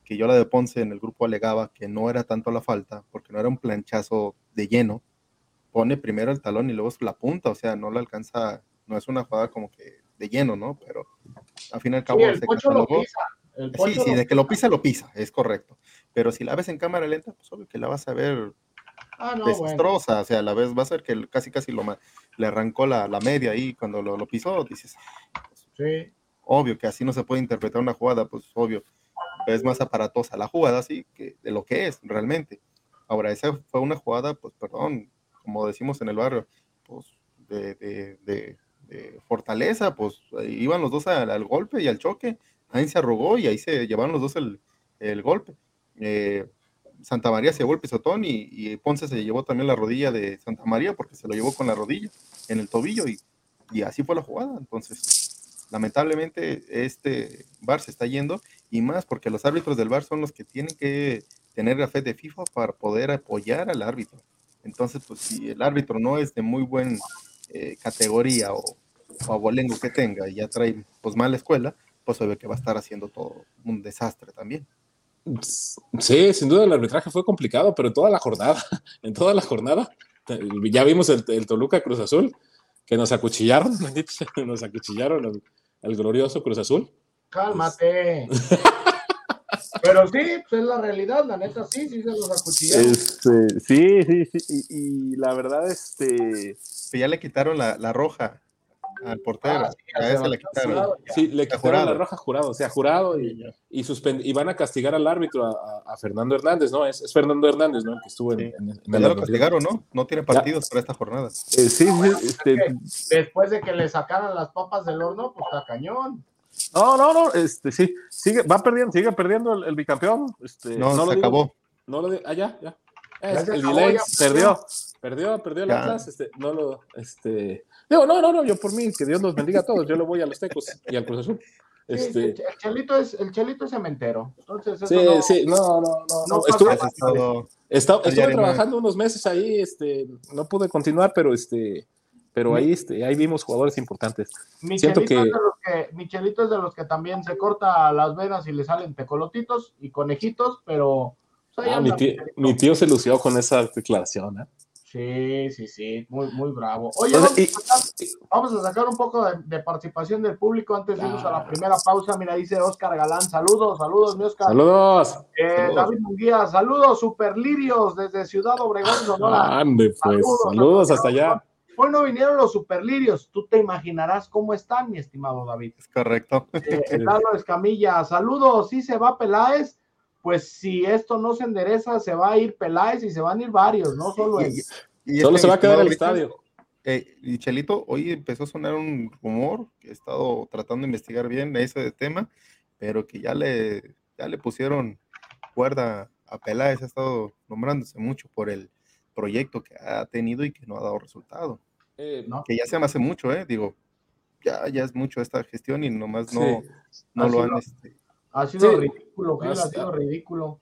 que yo la de Ponce en el grupo alegaba que no era tanto la falta, porque no era un planchazo de lleno, pone primero el talón y luego la punta, o sea, no la alcanza, no es una jugada como que de lleno, ¿no? Pero al fin y al cabo sí, Lo pisa. sí, sí, de que lo pisa, lo pisa, es correcto. Pero si la ves en cámara lenta, pues obvio que la vas a ver ah, desastrosa, o sea, la ves, vas a ver que casi casi lo le arrancó la, la media ahí cuando lo, lo pisó, dices, sí. obvio que así no se puede interpretar una jugada, pues obvio es más aparatosa la jugada, sí, que de lo que es realmente. Ahora, esa fue una jugada, pues, perdón, como decimos en el barrio, pues, de, de, fortaleza, pues, iban los dos al, golpe y al choque, ahí se arrugó y ahí se llevaron los dos el, el golpe. Eh, Santa María se llevó el pisotón y, Ponce se llevó también la rodilla de Santa María porque se lo llevó con la rodilla en el tobillo y, y así fue la jugada. Entonces, lamentablemente este bar se está yendo y más porque los árbitros del VAR son los que tienen que tener la fe de FIFA para poder apoyar al árbitro. Entonces, pues si el árbitro no es de muy buena eh, categoría o, o abolengo que tenga y ya trae pues mala escuela, pues se ve que va a estar haciendo todo un desastre también. Sí, sin duda el arbitraje fue complicado, pero en toda la jornada, en toda la jornada, ya vimos el, el Toluca Cruz Azul, que nos acuchillaron, nos acuchillaron el, el glorioso Cruz Azul. Cálmate. Pero sí, pues es la realidad, la neta sí, sí se los acuchillaron. Este, sí, sí, sí, y, y, la verdad, este... Ya le quitaron la, la roja al portero. Ah, sí, a le quitaron. jurado, ya. Sí, le A quitaron jurado. la roja jurado, o sea, jurado y, y, suspend- y van a castigar al árbitro, a, Fernando Hernández, ¿no? Es, es Fernando Hernández, ¿no? El que estuvo en, Sí. en- en el lo castigaron, ¿no? No tiene partidos para esta jornada. Eh, sí, sí, este, Después de que le sacaran las papas del horno, pues está cañón. No, no, no, este, sí, sigue, va perdiendo, sigue perdiendo el, el bicampeón. Este, No, lo se digo- acabó. No lo de, ah, ya, Es- el acabó, delay ya perdió, perdió, perdió el. Atlas, este, no lo, este, digo, no, no, no, yo por mí, que Dios nos bendiga a todos, yo le voy a los Tecos y al Cruz Azul. Este, el, el chelito es, el chelito es cementero. Entonces, eso sí, no, sí, no, no, no, no estuve, estado- estuve trabajando unos meses ahí, este, no pude continuar, pero este, pero ahí, este, ahí vimos jugadores importantes. Mi siento chelito, que- es de los que, mi chelito es de los que también se corta las venas y le salen tecolotitos y conejitos, pero pues, Ah, mi, tío, Chelito. mi tío se lució con esa declaración. ¿eh? Sí, sí, sí, muy, muy bravo. Oye, vamos, a sacar, vamos a sacar un poco de, de participación del público antes de irnos a la primera pausa. Mira, dice Oscar Galán, saludos, saludos, mi Oscar. Saludos. Eh, saludos. David Munguía, saludos, superlirios desde Ciudad Obregón, Sonora. Ande, pues, Saludos, saludos hasta allá. Hoy no vinieron los superlirios, tú te imaginarás cómo están, mi estimado David. Es correcto. Eh, Lalo Escamilla, saludos, sí se va Peláez, pues si esto no se endereza, se va a ir Peláez y se van a ir varios, no solo él. Y Solo este, se va a quedar el estadio. Eh, y Chelito, hoy empezó a sonar un rumor que he estado tratando de investigar bien ese tema, pero que ya le, ya le pusieron cuerda a Peláez, ha estado nombrándose mucho por el proyecto que ha tenido y que no ha dado resultado. Eh, ¿no? Que ya se me hace mucho, ¿eh? Digo, ya, ya es mucho esta gestión y nomás no, Sí. no Así lo han... lo- este, Ha sido Sí. ridículo, Gil, ha Hasta- sido ridículo.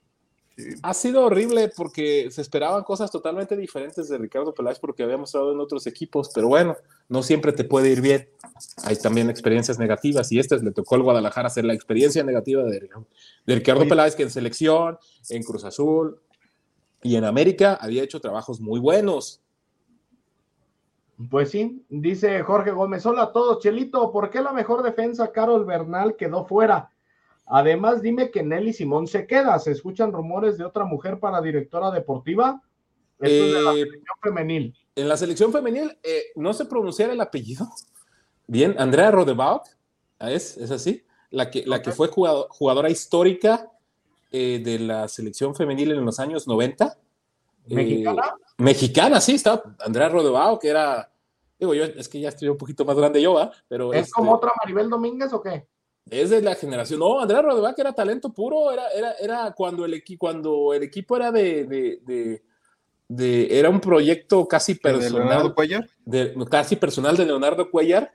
sí. Ha sido horrible porque se esperaban cosas totalmente diferentes de Ricardo Peláez porque había mostrado en otros equipos, pero bueno, no siempre te puede ir bien. Hay también experiencias negativas y esta le tocó al Guadalajara hacer la experiencia negativa de, de Ricardo Oye. Peláez, que en selección, en Cruz Azul y en América había hecho trabajos muy buenos. Pues sí, dice Jorge Gómez, hola a todos, Chelito, ¿por qué la mejor defensa, Carol Bernal, quedó fuera? Además, dime que Nelly Simón se queda, ¿se escuchan rumores de otra mujer para directora deportiva? Esto es de la Eh, selección femenil. en la selección femenil, eh, no sé pronunciar el apellido. Bien, Andrea Rodebaut, ¿es, es así? La que, la que fue jugado- jugadora histórica eh, de la selección femenil en los años 90. Eh, ¿Mexicana? Mexicana, sí, estaba Andrea Rodebao, que era, digo yo, es que ya estoy un poquito más grande yo, ¿va? Pero ¿Es este, como otra Maribel Domínguez o qué? es de la generación, no, Andrea Rodebao que era talento puro, era, era, era cuando, el equi- cuando el equipo era de, de, de- de- era un proyecto casi ¿De Leonardo personal, Cuellar? de, casi personal de Leonardo Cuellar.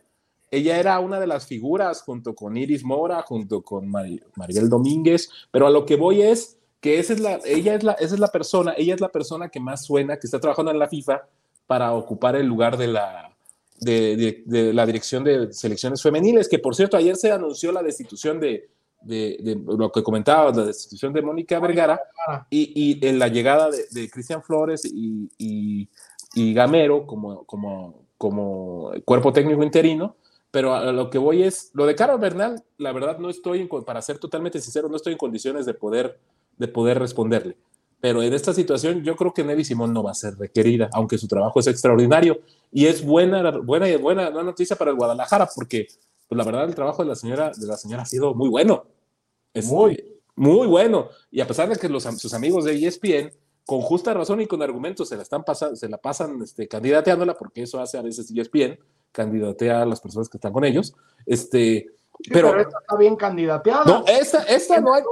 Ella era una de las figuras junto con Iris Mora, junto con Mari- Maribel Domínguez, pero a lo que voy es que esa es la, ella es la, esa es la persona, ella es la persona que más suena, que está trabajando en la FIFA para ocupar el lugar de la, de, de- de la dirección de selecciones femeniles, que por cierto ayer se anunció la destitución de, de, de lo que comentabas, la destitución de Mónica Vergara y, y en la llegada de, de Cristian Flores y, y- y Gamero como, como, como cuerpo técnico interino, pero a lo que voy es, lo de Carol Bernal, la verdad no estoy, para ser totalmente sincero, no estoy en condiciones de poder, de poder responderle. Pero en esta situación yo creo que Nelly Simón no va a ser requerida, aunque su trabajo es extraordinario. Y es buena, buena, y buena, buena noticia para el Guadalajara, porque pues, la verdad el trabajo de la señora, de la señora ha sido muy bueno. Es Muy. muy bueno. Y a pesar de que los, sus amigos de ESPN, con justa razón y con argumentos, se la, están pasando, se la pasan este, candidateándola, porque eso hace a veces ESPN, candidatea a las personas que están con ellos. Este, Sí, pero, pero, esta está bien candidateada. no, esta, esta no hay.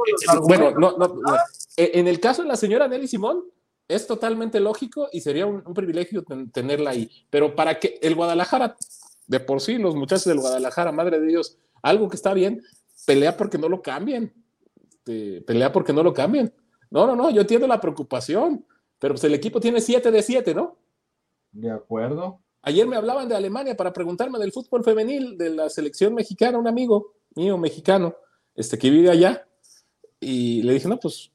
Bueno, no, no, no. Eh, En el caso de la señora Nelly Simón, es totalmente lógico y sería un, un privilegio ten- tenerla ahí. Pero para que el Guadalajara, de por sí, los muchachos del Guadalajara, madre de Dios, algo que está bien, pelea porque no lo cambien. este, pelea porque no lo cambien. No, no, no, yo entiendo la preocupación, pero pues el equipo tiene 7 de 7, ¿no? De acuerdo. Ayer me hablaban de Alemania para preguntarme del fútbol femenil de la selección mexicana, un amigo mío mexicano, este, que vive allá, y le dije, no, pues,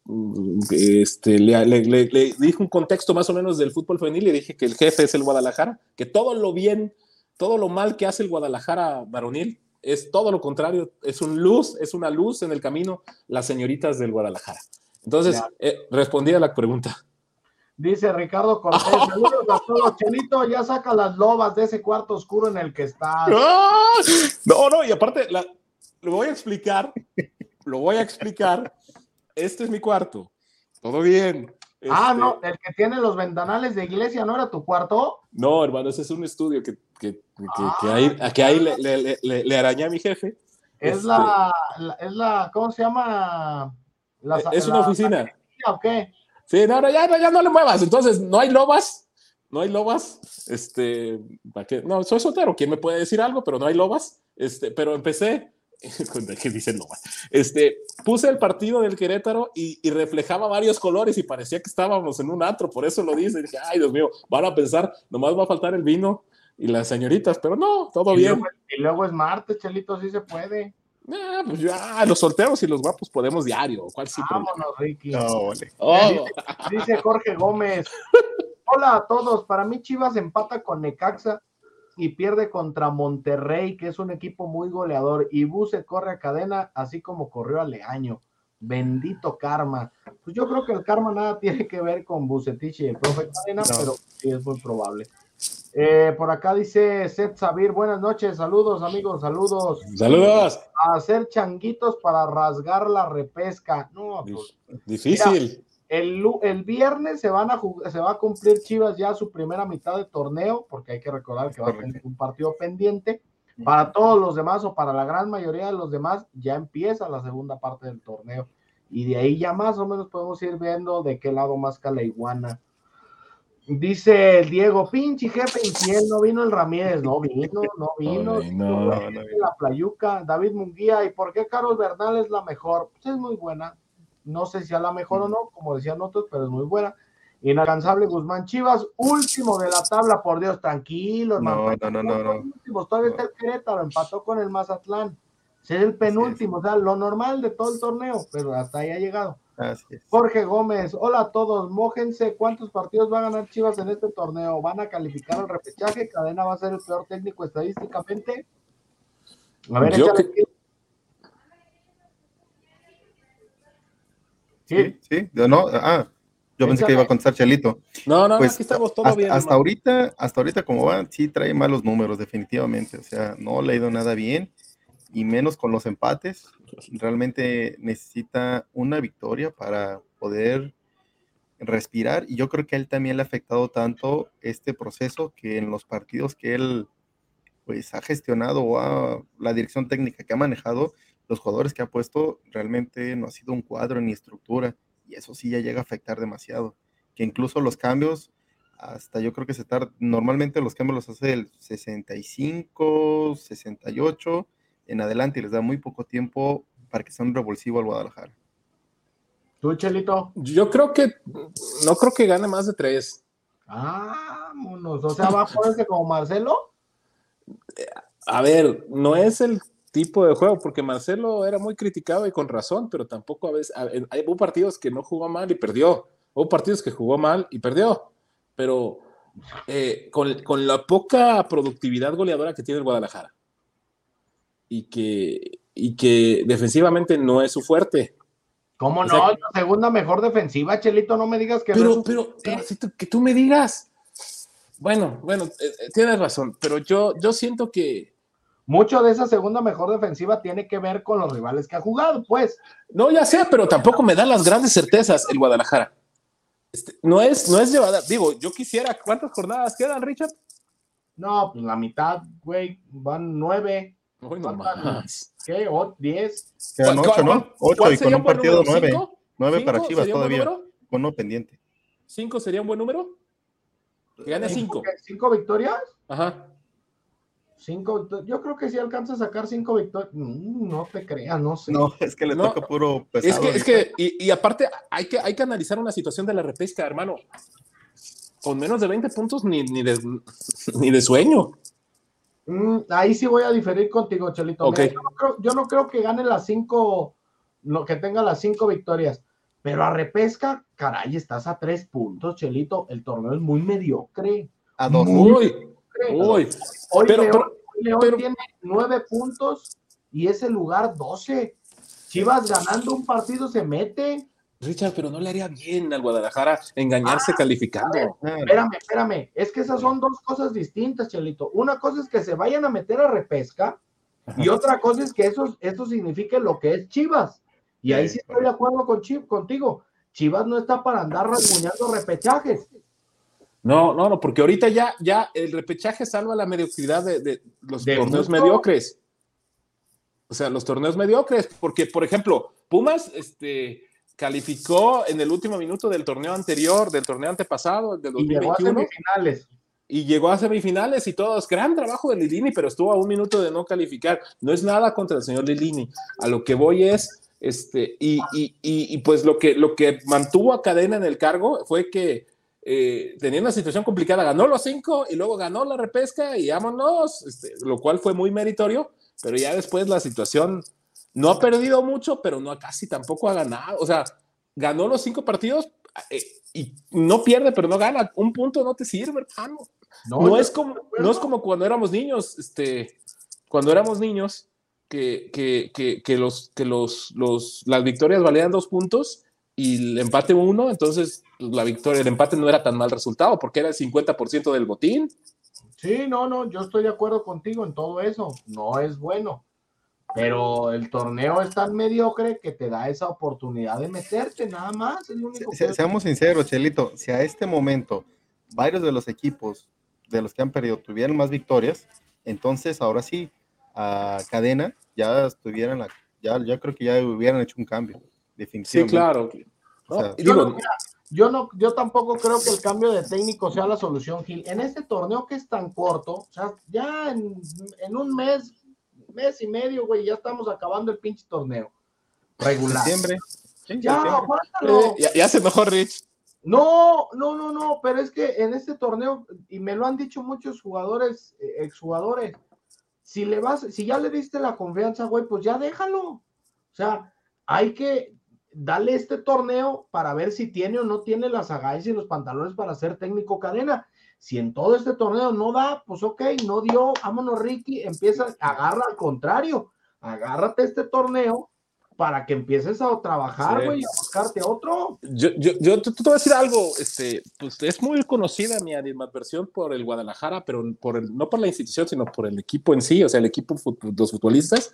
este, le, le, le, dije un contexto más o menos del fútbol femenil, le dije que el jefe es el Guadalajara, que todo lo bien, todo lo mal que hace el Guadalajara varonil es todo lo contrario, es un luz, es una luz en el camino, las señoritas del Guadalajara. Entonces, eh, respondí a la pregunta. Dice Ricardo Cortés, saludos a todos, Chelito, ya saca las lobas de ese cuarto oscuro en el que está. No, no, y aparte, lo voy a explicar, lo voy a explicar. Este es mi cuarto, todo bien. Ah, Este, no, el que tiene los ventanales de iglesia, ¿no era tu cuarto? No, hermano, ese es un estudio que, que, que, Ah. que ahí, que ahí le, le, le, le arañé a mi jefe. Es Este, la, la- es la, ¿cómo se llama? La- Es una la- oficina. ¿O qué? Sí, no, no, ya, no, ya no le muevas. Entonces, no hay lobas. No hay lobas. Este, ¿para qué? No, soy soltero. ¿Quién me puede decir algo? Pero no hay lobas. Este, pero empecé. ¿Qué dicen lobas? Este, puse el partido del Querétaro y, y reflejaba varios colores y parecía que estábamos en un antro. Por eso lo dice. Dije, ay, Dios mío, van a pensar, nomás va a faltar el vino y las señoritas. Pero no, todo Y bien. luego, y luego es martes, Chelito, sí se puede. Ah, pues ya, los solteros y los guapos podemos diario. ¿Cuál sí? Vámonos, Ricky. No, vale. Oh, Dice Jorge Gómez. Hola a todos. Para mí Chivas empata con Necaxa y pierde contra Monterrey, que es un equipo muy goleador. Y Buse corre a cadena, así como corrió a Leaño. Bendito karma. Pues yo creo que el karma nada tiene que ver con Bucetich y el profe Cadena, No. pero sí es muy probable. Eh, por acá dice Seth Sabir, buenas noches, saludos amigos, saludos. saludos. A hacer changuitos para rasgar la repesca. No, pues Difícil. el, el viernes se van a se va a cumplir Chivas ya su primera mitad de torneo, porque hay que recordar que va a tener un partido pendiente. Para todos los demás o para la gran mayoría de los demás, ya empieza la segunda parte del torneo. Y de ahí ya más o menos podemos ir viendo de qué lado más la iguana. Dice el Diego, pinche jefe infiel, no vino el Ramírez, no vino, no vino, No vino, no la Playuca, David Munguía, ¿y por qué Carlos Bernal es la mejor? Pues es muy buena, no sé si a la mejor o no, como decían otros, pero es muy buena. Inalcanzable Guzmán Chivas, último de la tabla, por Dios, tranquilo, No, hermano. no, no, no, no. Últimos, todavía está el Querétaro, empató con el Mazatlán. Es el penúltimo, o sea, lo normal de todo el torneo, pero hasta ahí ha llegado. Así es. Jorge Gómez, hola a todos, mójense, ¿cuántos partidos va a ganar Chivas en este torneo? ¿Van a calificar al repechaje? ¿Cadena va a ser el peor técnico estadísticamente? A ver, Yo échale. Sí, Sí, no, ah, yo pensé que iba a contestar Chelito. No, no, Pues aquí estamos todo hasta, bien. hasta hermano. ahorita, hasta ahorita como va, sí trae malos números, definitivamente. O sea, no le ha ido nada bien, y menos con los empates. Realmente necesita una victoria para poder respirar. Y yo creo que a él también le ha afectado tanto este proceso que en los partidos que él pues ha gestionado o la dirección técnica que ha manejado, los jugadores que ha puesto realmente no ha sido un cuadro ni estructura. Y eso sí ya llega a afectar demasiado que incluso los cambios, hasta yo creo que se tarda, normalmente los cambios los hace el 65, 68 en adelante y les da muy poco tiempo para que sea un revulsivo al Guadalajara. tú, Chelito. Yo creo que no creo que gane más de tres. Vámonos, o sea, va a ponerse como Marcelo. A ver, no es el tipo de juego, porque Marcelo era muy criticado y con razón, pero tampoco a veces, a- en- hay- hubo partidos que no jugó mal y perdió, hubo partidos que jugó mal y perdió, pero eh, con, con la poca productividad goleadora que tiene el Guadalajara y que, y que defensivamente no es su fuerte. ¿Cómo O no? sea- Es la segunda mejor defensiva, Chelito, no me digas que no es Pero, un- pero, pero así tú- que tú me digas. Bueno, bueno, eh, eh, tienes razón, pero yo, yo siento que, mucho de esa segunda mejor defensiva tiene que ver con los rivales que ha jugado, pues. No, ya sé, pero tampoco me da las grandes certezas el Guadalajara. Este, no es, no es llevada. Digo, yo quisiera. ¿Cuántas jornadas quedan, Richard? No, pues la mitad, güey, van nueve, Uy, no más. ¿qué? O diez. Quedan ¿Cuál- ocho, cuál- ¿no? Ocho cuál y con un partido número? nueve. ¿Cinco? Nueve para ¿Cinco Chivas todavía, con uno pendiente. ¿Cinco sería un buen número? Que gane cinco. ¿Cinco victorias? Ajá. Cinco, yo creo que si alcanza a sacar cinco victorias, mm, no te creas, no sé. No, es que le toca puro pesado. Es que, es que y, aparte hay que, hay que analizar una situación de la repesca, hermano. Con menos de 20 puntos ni, ni, de, ni de sueño. Mm, ahí sí voy a diferir contigo, Chelito. yo, no creo, que gane las cinco, lo que tenga las cinco victorias. Pero a repesca, caray, estás a tres puntos, Chelito. El torneo es muy mediocre. A dos. Muy, Hoy, León, tiene nueve puntos y es el lugar 12. Chivas ganando un partido se mete. Richard, pero no le haría bien al Guadalajara engañarse ah, calificando. espérame, espérame. Es que esas son dos cosas distintas, Chelito. Una cosa es que se vayan a meter a repesca y otra cosa es que eso, esto signifique lo que es Chivas. Y ahí sí estoy de acuerdo con contigo. Chivas no está para andar rasguñando repechajes. No, no, no, porque ahorita ya, ya el repechaje salva la mediocridad de, los torneos mediocres. O sea, los torneos mediocres, porque, por ejemplo, Pumas este, calificó en el último minuto del torneo anterior, del torneo antepasado, del 2021. Y llegó a semifinales. Y llegó a semifinales y todos, gran trabajo de Lilini, pero estuvo a un minuto de no calificar. No es nada contra el señor Lilini. A lo que voy es, este, y, y, y, y pues lo que, lo que mantuvo a Cadena en el cargo fue que eh, tenía una situación complicada, ganó los cinco y luego ganó la repesca y vámonos, este, lo cual fue muy meritorio, pero ya después la situación no ha perdido mucho, pero no casi tampoco ha ganado, o sea, ganó los cinco partidos eh, y no pierde, pero no gana, un punto no te sirve, hermano. No, es como, no es como cuando éramos niños, este, cuando éramos niños, que, que, que, que los, que los, los, las victorias valían dos puntos y el empate uno, entonces pues, la victoria, el empate no era tan mal resultado porque era el 50% del botín. Sí, no, no, yo estoy de acuerdo contigo en todo eso, no es bueno, pero el torneo es tan mediocre que te da esa oportunidad de meterte, nada más. seamos sinceros, Chelito, si a este momento varios de los equipos de los que han perdido tuvieran más victorias, entonces ahora sí, a cadena ya estuvieran, la, ya, ya creo que ya hubieran hecho un cambio. Sí, claro. yo, no, yo, tampoco creo que el cambio de técnico sea la solución, Gil. En este torneo que es tan corto, o sea, ya en, un mes, mes y medio, güey, ya estamos acabando el pinche torneo. Regular. ya, eh, ya, se mejor, Rich. No, no, no, no, pero es que en este torneo, y me lo han dicho muchos jugadores, eh, exjugadores, si le vas, si ya le diste la confianza, güey, pues ya déjalo. O sea, hay que, dale este torneo para ver si tiene o no tiene las agallas y los pantalones para ser técnico cadena. Si en todo este torneo no da, pues ok, no dio, vámonos Ricky, empieza, agarra al contrario, agárrate este torneo para que empieces a trabajar, güey, a buscarte otro. Yo, yo, yo te, voy a decir algo, este, pues es muy conocida mi animadversión por el Guadalajara, pero por el, no por la institución, sino por el equipo en sí, o sea, el equipo, los futbolistas,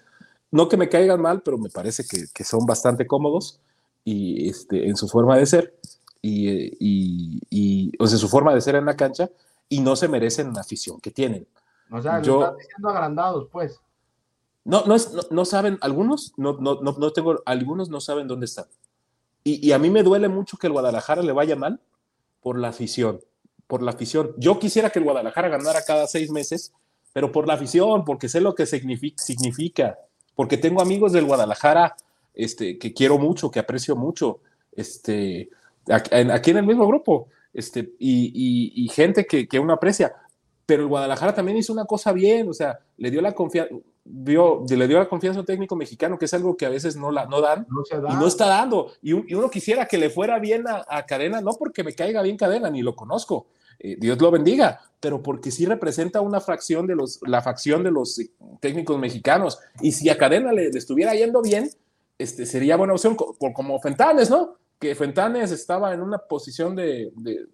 no que me caigan mal, pero me parece que, que son bastante cómodos y este, en su forma de ser y, y, o sea, su forma de ser en la cancha y no se merecen la afición que tienen. O sea, Yo, están diciendo agrandados, pues. No, no, es, no, saben, algunos, no, no, no, tengo, algunos no saben dónde están. Y, y, a mí me duele mucho que el Guadalajara le vaya mal por la afición, por la afición. Yo quisiera que el Guadalajara ganara cada seis meses, pero por la afición, porque sé lo que significa, significa porque tengo amigos del Guadalajara este, que quiero mucho, que aprecio mucho, este, aquí en el mismo grupo, este, y, gente que, que, uno aprecia. Pero el Guadalajara también hizo una cosa bien, o sea, le dio la confianza, vio, le dio la confianza a un técnico mexicano, que es algo que a veces no, la, no dan, y no está dando. Y, uno quisiera que le fuera bien a, Cadena, no porque me caiga bien Cadena, ni lo conozco, eh, Dios lo bendiga, pero porque sí representa una fracción de los, la facción de los técnicos mexicanos. Y si a Cadena le estuviera yendo bien, este, sería buena opción, como Fentanes, ¿no? Que Fentanes estaba en una posición de, de,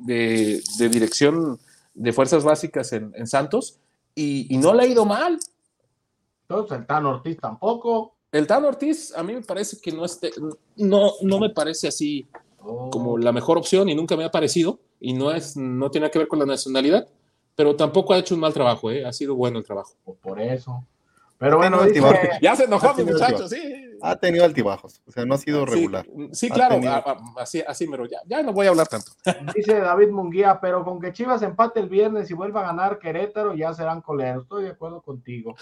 de, dirección de fuerzas básicas en, en Santos y, y, no le ha ido mal. Entonces, el Tan Ortiz tampoco. El Tan Ortiz a mí me parece que no, esté, no, no me parece así como oh. la mejor opción y nunca me ha parecido y no, es, no tiene que ver con la nacionalidad, pero tampoco ha hecho un mal trabajo, ¿eh? ha sido bueno el trabajo. Por eso. Pero bueno, ya se enojó mi muchacho, sí. Ha tenido altibajos, o sea, no ha sido regular. Sí, claro, así, así, pero ya, ya no voy a hablar tanto. Dice David Munguía, pero con que Chivas empate el viernes y vuelva a ganar Querétaro, ya serán coleros. Estoy de acuerdo contigo.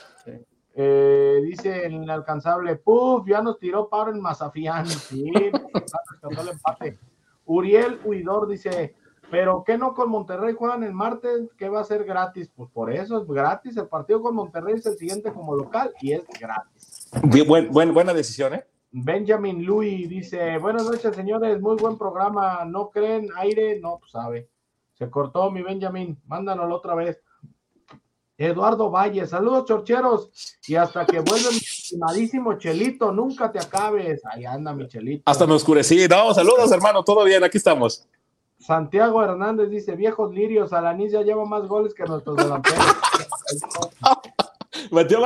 Eh, dice el inalcanzable, puf, ya nos tiró paro en Mazafián. Sí, el empate. Uriel Huidor dice, pero ¿qué no con Monterrey juegan el martes? ¿Qué va a ser gratis? Pues por eso es gratis. El partido con Monterrey es el siguiente como local y es gratis. Buen, buena decisión, ¿eh? Benjamin Louis dice, buenas noches señores, muy buen programa, ¿no creen aire? No, pues sabe. Se cortó mi Benjamin, mándanoslo otra vez. Eduardo Valle, saludos chorcheros y hasta que vuelva mi estimadísimo Chelito, nunca te acabes. Ahí anda mi Chelito. Hasta me oscurecí. No, saludos hermano, todo bien, aquí estamos. Santiago Hernández dice, viejos lirios, Alanis ya lleva más goles que nuestros delanteros. Metió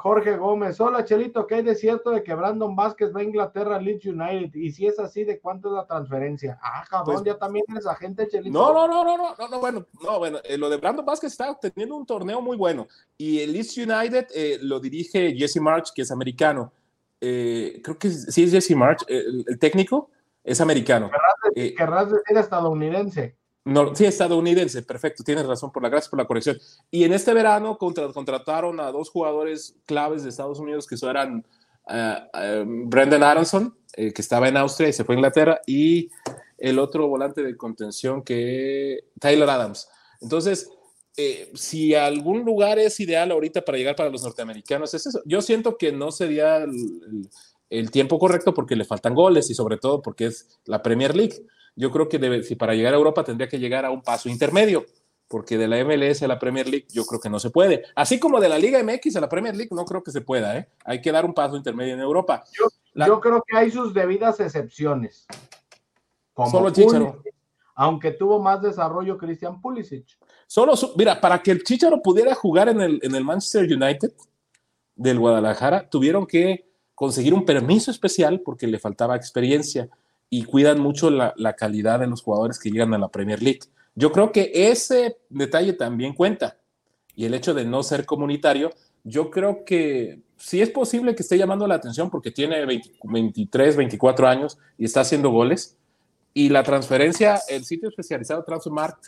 Jorge Gómez, hola Chelito, ¿qué hay de cierto de que Brandon Vázquez va a Inglaterra Leeds United? Y si es así, ¿de cuánto es la transferencia? Ah, cabrón, pues ya también eres agente Chelito. No, no, no, no, no, no, bueno, no, bueno, eh, lo de Brandon Vázquez está teniendo un torneo muy bueno. Y el Leeds United eh, lo dirige Jesse March, que es americano. Eh, creo que sí es Jesse March, el, técnico es americano. Querrás, decir estadounidense. No, sí, estadounidense, perfecto, tienes razón por la gracia por la corrección. Y en este verano contrataron a dos jugadores claves de Estados Unidos que eran eh, eh, Brendan Aronson, eh, que estaba en Austria y se fue a Inglaterra, y el otro volante de contención que Tyler Adams. Entonces, si algún lugar es ideal ahorita para llegar para los norteamericanos, es eso. Yo siento que no sería el, el tiempo correcto porque le faltan goles y sobre todo porque es la Premier League yo creo que debe, si para llegar a Europa tendría que llegar a un paso intermedio, porque de la MLS a la Premier League yo creo que no se puede. Así como de la Liga MX a la Premier League no creo que se pueda, ¿eh? Hay que dar un paso intermedio en Europa. Yo, creo que hay sus debidas excepciones. Solo Chicharo. aunque tuvo más desarrollo Christian Pulisic. Solo, mira, para que el Chicharo pudiera jugar en el, en el Manchester United del Guadalajara, tuvieron que conseguir un permiso especial porque le faltaba experiencia y cuidan mucho la, calidad de los jugadores que llegan a la Premier League. Yo creo que ese detalle también cuenta. Y el hecho de no ser comunitario, yo creo que sí es posible que esté llamando la atención porque tiene 23, 24 años y está haciendo goles. Y la transferencia, el sitio especializado Transfermarkt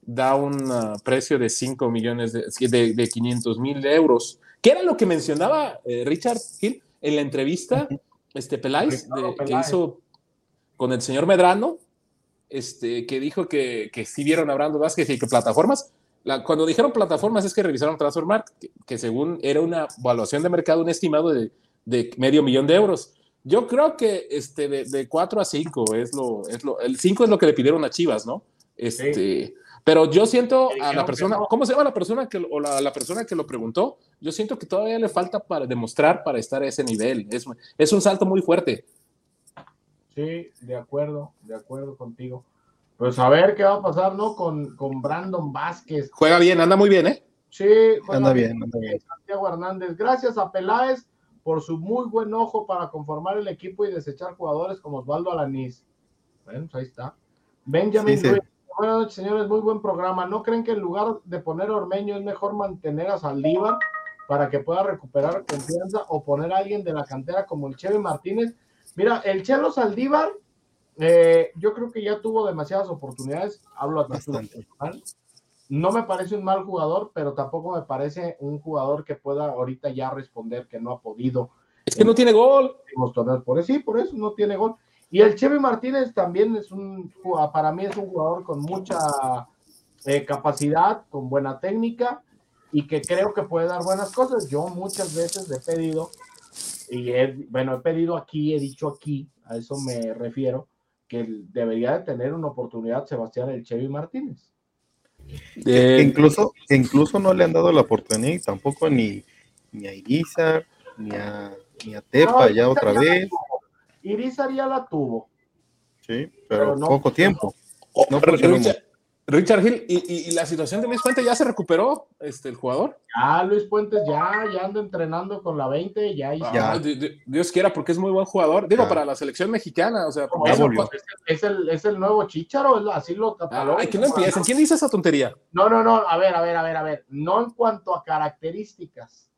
da un uh, precio de 5 millones de, de, 500 mil euros, que era lo que mencionaba eh, Richard Hill en la entrevista, este Peláez, que hizo con el señor Medrano, este, que dijo que, que sí vieron a Brando Vázquez y que plataformas. cuando dijeron plataformas es que revisaron Transformar, que, que, según era una evaluación de mercado, un estimado de, de, medio millón de euros. Yo creo que este, de, de 4 a 5 es lo, es lo, el 5 es lo que le pidieron a Chivas, ¿no? Este, Pero yo siento a la persona, ¿cómo se llama la persona que, o la, la, persona que lo preguntó? Yo siento que todavía le falta para demostrar para estar a ese nivel. Es, es un salto muy fuerte. Sí, de acuerdo, de acuerdo contigo. Pues a ver qué va a pasar, ¿no? Con, con Brandon Vázquez. Juega bien, anda muy bien, ¿eh? Sí, anda bien, anda bien. Santiago Hernández. Gracias a Peláez por su muy buen ojo para conformar el equipo y desechar jugadores como Osvaldo Alanís. Bueno, pues ahí está. Benjamin Buenas noches, señores. Muy buen programa. ¿No creen que en lugar de poner a Ormeño es mejor mantener a Saldívar para que pueda recuperar confianza o poner a alguien de la cantera como el Cheve Martínez? Mira, el Chelo Saldívar, eh, yo creo que ya tuvo demasiadas oportunidades. Hablo a personal. No me parece un mal jugador, pero tampoco me parece un jugador que pueda ahorita ya responder que no ha podido. Es que no tiene gol. Por eso, sí, por eso no tiene gol. Y el Chevy Martínez también es un, para mí es un jugador con mucha eh, capacidad, con buena técnica y que creo que puede dar buenas cosas. Yo muchas veces le he pedido y bueno, he pedido aquí, he dicho aquí, a eso me refiero, que debería de tener una oportunidad Sebastián El Chevy Martínez. incluso, incluso no le han dado la oportunidad tampoco ni, ni a Irizar, ni a, ni a Tepa, ya otra vez. Irizar ya la tuvo. Sí, pero, poco tiempo. No, Richard Hill, ¿y, la situación de Luis Puentes ya se recuperó este, el jugador? Ya, Luis Puentes ya, ya anda entrenando con la 20, ya. ya. Dios quiera, porque es muy buen jugador. Digo, para la selección mexicana, o sea, es, el, es el nuevo Chicharo, así lo catalogó. Ay, que no empiecen. ¿Quién dice esa tontería? No, no, no, a ver, a ver, a ver, a ver. No en cuanto a características,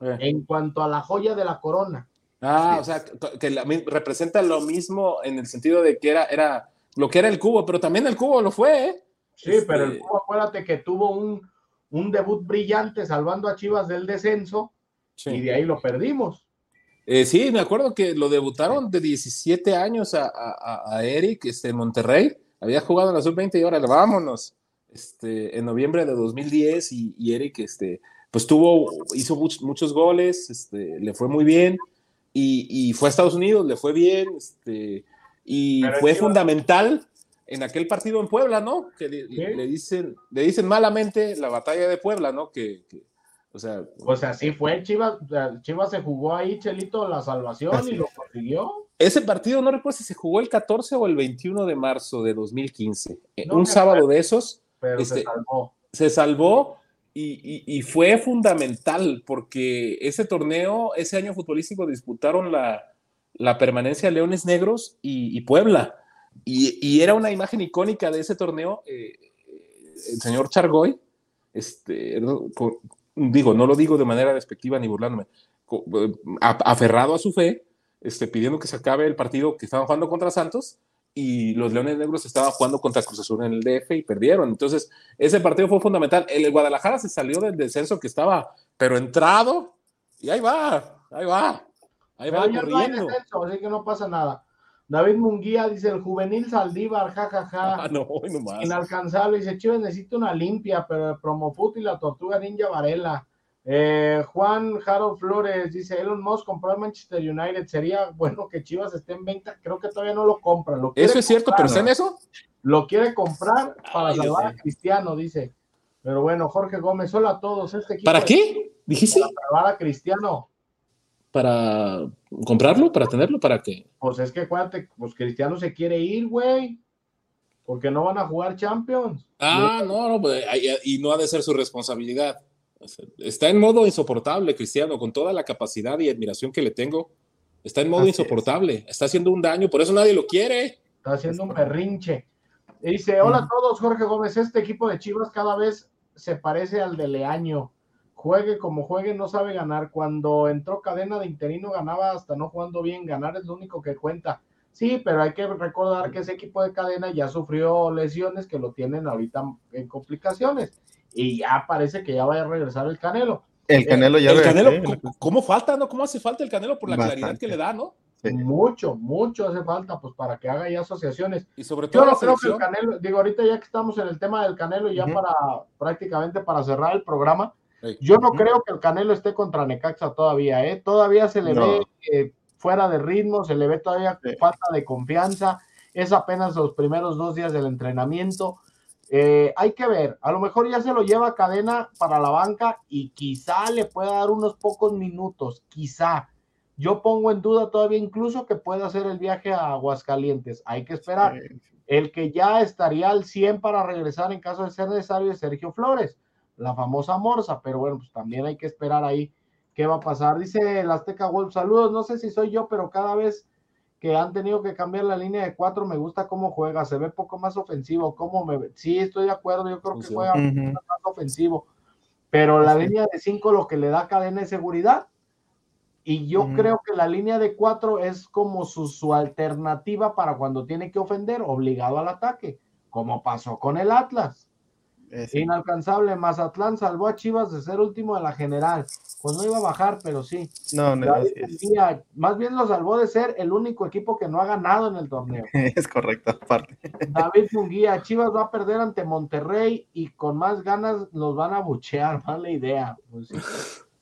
eh. en cuanto a la joya de la corona. Ah, o sea, que representa lo mismo en el sentido de que era, era lo que era el cubo, pero también el cubo lo fue, ¿eh? Sí, pero el este cubo, acuérdate que tuvo un, un debut brillante salvando a Chivas del descenso y de ahí lo perdimos. Eh, sí, me acuerdo que lo debutaron de 17 años a, a, a Eric este, en Monterrey. Había jugado en la sub-20 y ahora vámonos. Este, en noviembre de 2010 y, y Eric este, pues tuvo, hizo muchos, goles, este, le fue muy bien y, fue a Estados Unidos, le fue bien, este, y fue fundamental en aquel partido en Puebla, ¿no? Que le, dicen, le dicen malamente la batalla de Puebla, ¿no? Que, o sea, o sea, sí fue Chivas, Chivas se jugó ahí, Chelito, la salvación y lo consiguió. Ese partido, no recuerdo si se jugó el 14 o el 21 de marzo de 2015. un sábado de esos. Pero se este, salvó. Se salvó y, fue fundamental porque ese torneo, ese año futbolístico disputaron la, permanencia Leones Negros y, Puebla. Y, era una imagen icónica de ese torneo. Eh, el señor Chargoy, este, digo, no lo digo de manera despectiva ni burlándome, aferrado a su fe, este, pidiendo que se acabe el partido que estaban jugando contra Santos y los Leones Negros estaban jugando contra Cruz Azul en el DF y perdieron. Entonces, ese partido fue fundamental. El Guadalajara se salió del descenso que estaba, pero entrado, y ahí va, ahí va, ahí va corriendo. No así que no pasa nada. David Munguía dice el juvenil Saldívar, jajaja. Ja, ja. Ah, no, no más. Inalcanzable. Dice Chivas necesita una limpia, pero el Promofut y la Tortuga Ninja Varela. Eh, Juan Harold Flores dice: Elon Musk compró Manchester United. Sería bueno que Chivas esté en venta. Creo que todavía no lo compra. Lo eso es cierto, pero ¿está en eso? Lo quiere comprar para salvar a Cristiano, dice. Pero bueno, Jorge Gómez, hola a todos. Este ¿Para qué? ¿Dijiste? Para salvar a Cristiano. ¿Para comprarlo? ¿Para tenerlo? ¿Para qué? Pues es que acuérdate, pues Cristiano se quiere ir, güey. Porque no van a jugar Champions. Ah, no, no, pues, y no ha de ser su responsabilidad. Está en modo insoportable, Cristiano, con toda la capacidad y admiración que le tengo. Está en modo insoportable, está haciendo un daño, por eso nadie lo quiere. Está haciendo un berrinche. dice, hola a todos, Jorge Gómez, este equipo de Chivas cada vez se parece al de Leaño. Juegue como juegue, no sabe ganar. Cuando entró cadena de interino ganaba hasta no jugando bien. Ganar es lo único que cuenta. Sí, pero hay que recordar que ese equipo de cadena ya sufrió lesiones que lo tienen ahorita en complicaciones y ya parece que ya va a regresar el Canelo. El eh, Canelo ya. El Canelo, ¿cómo, falta, no? ¿Cómo hace falta el Canelo por la claridad que le da, no? Mucho, mucho hace falta, pues para que haga ya asociaciones. Y sobre todo. Yo no creo que el Canelo, digo, ahorita ya que estamos en el tema del Canelo, ya para prácticamente para cerrar el programa, yo no creo que el Canelo esté contra Necaxa todavía, ¿eh? Todavía se le ve eh, fuera de ritmo, se le ve todavía falta de confianza. Es apenas los primeros dos días del entrenamiento. Eh, hay que ver, a lo mejor ya se lo lleva cadena para la banca y quizá le pueda dar unos pocos minutos, quizá. Yo pongo en duda todavía incluso que pueda hacer el viaje a Aguascalientes. Hay que esperar. El que ya estaría al 100 para regresar en caso de ser necesario es Sergio Flores, la famosa Morsa, pero bueno, pues también hay que esperar ahí qué va a pasar. Dice el Azteca Wolf, saludos, no sé si soy yo, pero cada vez que han tenido que cambiar la línea de cuatro, me gusta cómo juega, se ve poco más ofensivo, cómo me sí, estoy de acuerdo, yo creo que juega más ofensivo, pero la línea de cinco lo que le da cadena de seguridad, y yo creo que la línea de cuatro es como su, su alternativa para cuando tiene que ofender, obligado al ataque, como pasó con el Atlas. Inalcanzable. Mazatlán salvó a Chivas de ser último de la general. Pues no iba a bajar, pero sí. No, no. más bien lo salvó de ser el único equipo que no ha ganado en el torneo. Es correcto, aparte. David Munguía, Chivas va a perder ante Monterrey y con más ganas los van a buchear. Mala idea. Pues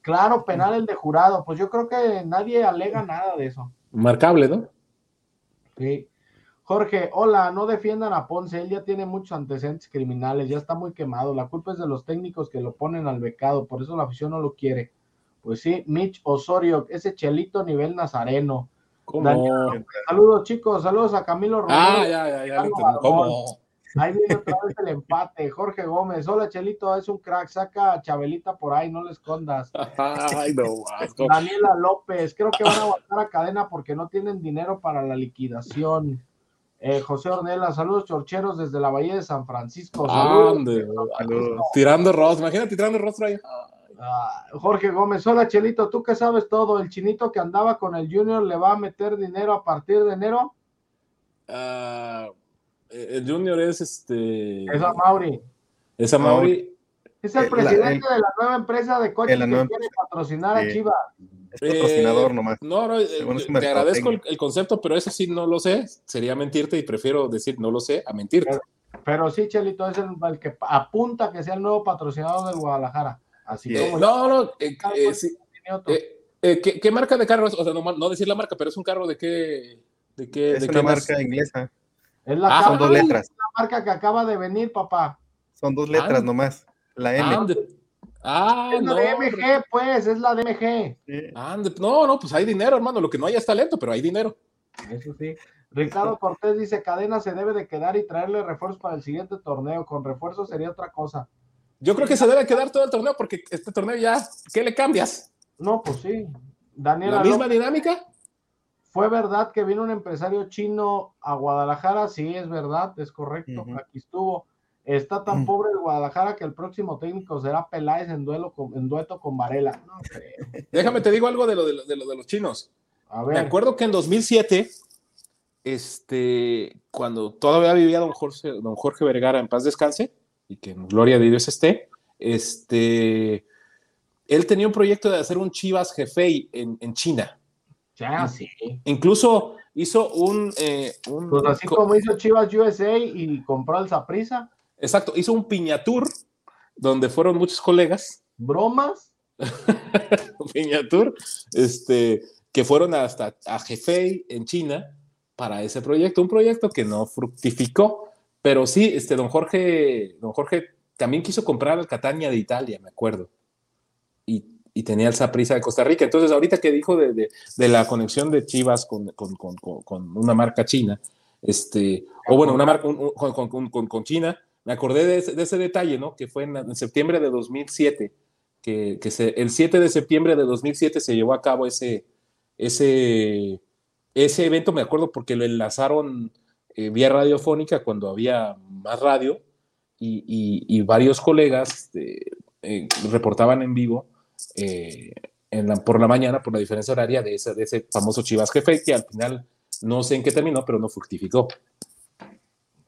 claro, penal el de jurado. Pues yo creo que nadie alega nada de eso. Marcable, ¿no? Sí. Jorge, hola, no defiendan a Ponce, él ya tiene muchos antecedentes criminales, ya está muy quemado, la culpa es de los técnicos que lo ponen al becado, por eso la afición no lo quiere. Pues sí, Mitch Osorio, ese chelito nivel nazareno. saludos chicos, saludos a Camilo Romero. Ah, ya, ya, ya, ¿cómo? Ahí viene otra vez el empate. Jorge Gómez, hola Chelito, es un crack, saca a Chabelita por ahí, no le escondas. Ay, no, Daniela López, creo que van a aguantar a cadena porque no tienen dinero para la liquidación. Eh, José Ornella, saludos chorcheros desde la Bahía de San Francisco. Saludos. Tirando rostro, imagínate tirando rostro ahí. Ah, Jorge Gómez, hola Chelito, tú que sabes todo, el chinito que andaba con el Junior le va a meter dinero a partir de enero. Ah, el Junior es este. Es a Mauri. Es a Mauri. Es el Eh, la- presidente el- de la nueva empresa de coches que nueva quiere empresa. patrocinar a. Chivas. Es patrocinador Eh, nomás. No, no, eh, Según es un te agradezco el, concepto, pero eso sí no lo sé. Sería mentirte y prefiero decir no lo sé a mentirte. Pero sí, Chelito, es el, el que apunta que sea el nuevo patrocinador del Guadalajara. Así Sí. Eh, como no, no, eh, eh, sí, eh, eh, ¿qué, qué marca de carro es? O sea, no, no decir la marca, pero es un carro de qué. ¿De qué? Es de una qué más? marca inglesa. es la, ah, Son dos letras. la marca que acaba de venir, papá. Son dos letras Ah. nomás. La M. Ande. Ah, es la no. de MG, pues, es la de MG. Sí. ande. No, no, pues hay dinero, hermano. Lo que no hay es talento, pero hay dinero. Eso sí. Ricardo Cortés dice, Cadena se debe de quedar y traerle refuerzos para el siguiente torneo. Con refuerzos sería otra cosa. Yo creo que se debe quedar todo el torneo porque este torneo ya, ¿qué le cambias? No, pues sí. Daniela ¿La misma López, dinámica? ¿fue verdad que vino un empresario chino a Guadalajara? Sí, es verdad, es correcto. Aquí estuvo. Está tan Ujú. pobre el Guadalajara que el próximo técnico será Peláez en, duelo con- en dueto con Varela. No. Déjame te digo algo de lo de, lo- de lo de los chinos. A Me ver. acuerdo que en 2007, este, cuando todavía vivía don Jorge, don Jorge Vergara en paz descanse y que en gloria de Dios esté, este, él tenía un proyecto de hacer un Chivas Jefei en, en China. Ya, sí. Incluso hizo un, eh, un- Pues así co- como hizo Chivas USA y compró al Zaprisa, exacto, hizo un piñatur donde fueron muchos colegas, bromas. piñatur, este, que fueron hasta a Hefei en China para ese proyecto, un proyecto que no fructificó, pero sí, este, don Jorge, don Jorge también quiso comprar al Catania de Italia, me acuerdo, y, y tenía el Saprissa de Costa Rica. Entonces, ahorita que dijo de, de- de la conexión de Chivas con, con- con- con- una marca china, este, o bueno, una marca un- con China, me acordé de ese, de ese detalle, ¿no? Que fue en, en septiembre de 2007, que, que se- el 7 de septiembre de 2007 se llevó a cabo ese, ese, ese evento, me acuerdo, porque lo enlazaron eh, vía radiofónica cuando había más radio y, y- y varios colegas eh, eh, reportaban en vivo eh, en la- por la mañana por la diferencia horaria de ese, de ese famoso Chivas Jefe, que al final no sé en qué terminó, pero no fructificó.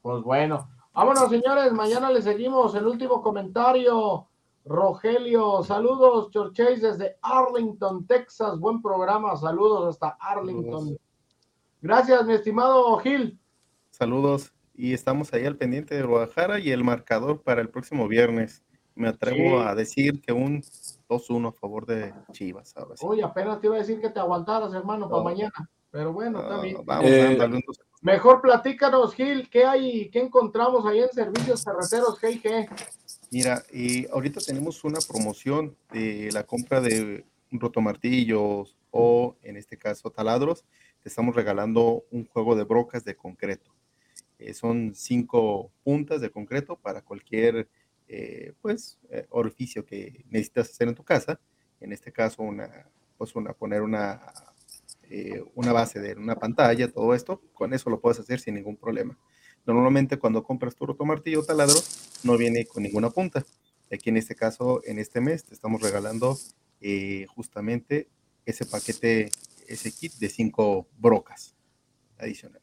Pues bueno, vámonos señores, mañana le seguimos. El último comentario, Rogelio, saludos, Chorchase desde Arlington, Texas, buen programa, saludos hasta Arlington. Gracias, mi estimado Gil. Saludos. Y estamos ahí al pendiente de Guadalajara y el marcador para el próximo viernes. Me atrevo Sí. a decir que un 2-1 a favor de Chivas. Ahora sí. Uy, apenas te iba a decir que te aguantaras, hermano, para No. mañana. Pero bueno, está Ah, bien. vamos Eh, dándole un 2 Mejor platícanos, Gil, ¿qué hay, qué encontramos ahí en Servicios Carreteros G&G? Mira, y ahorita tenemos una promoción de la compra de rotomartillos o en este caso taladros. Te estamos regalando un juego de brocas de concreto. Eh, son cinco puntas de concreto para cualquier eh, pues eh, orificio que necesitas hacer en tu casa. En este caso, una, pues una, poner una, eh, una base de una pantalla, todo esto, con eso lo puedes hacer sin ningún problema. Normalmente cuando compras tu rotomartillo o taladro, no viene con ninguna punta. Aquí en este caso, en este mes, te estamos regalando eh, justamente ese paquete, ese kit de cinco brocas adicional.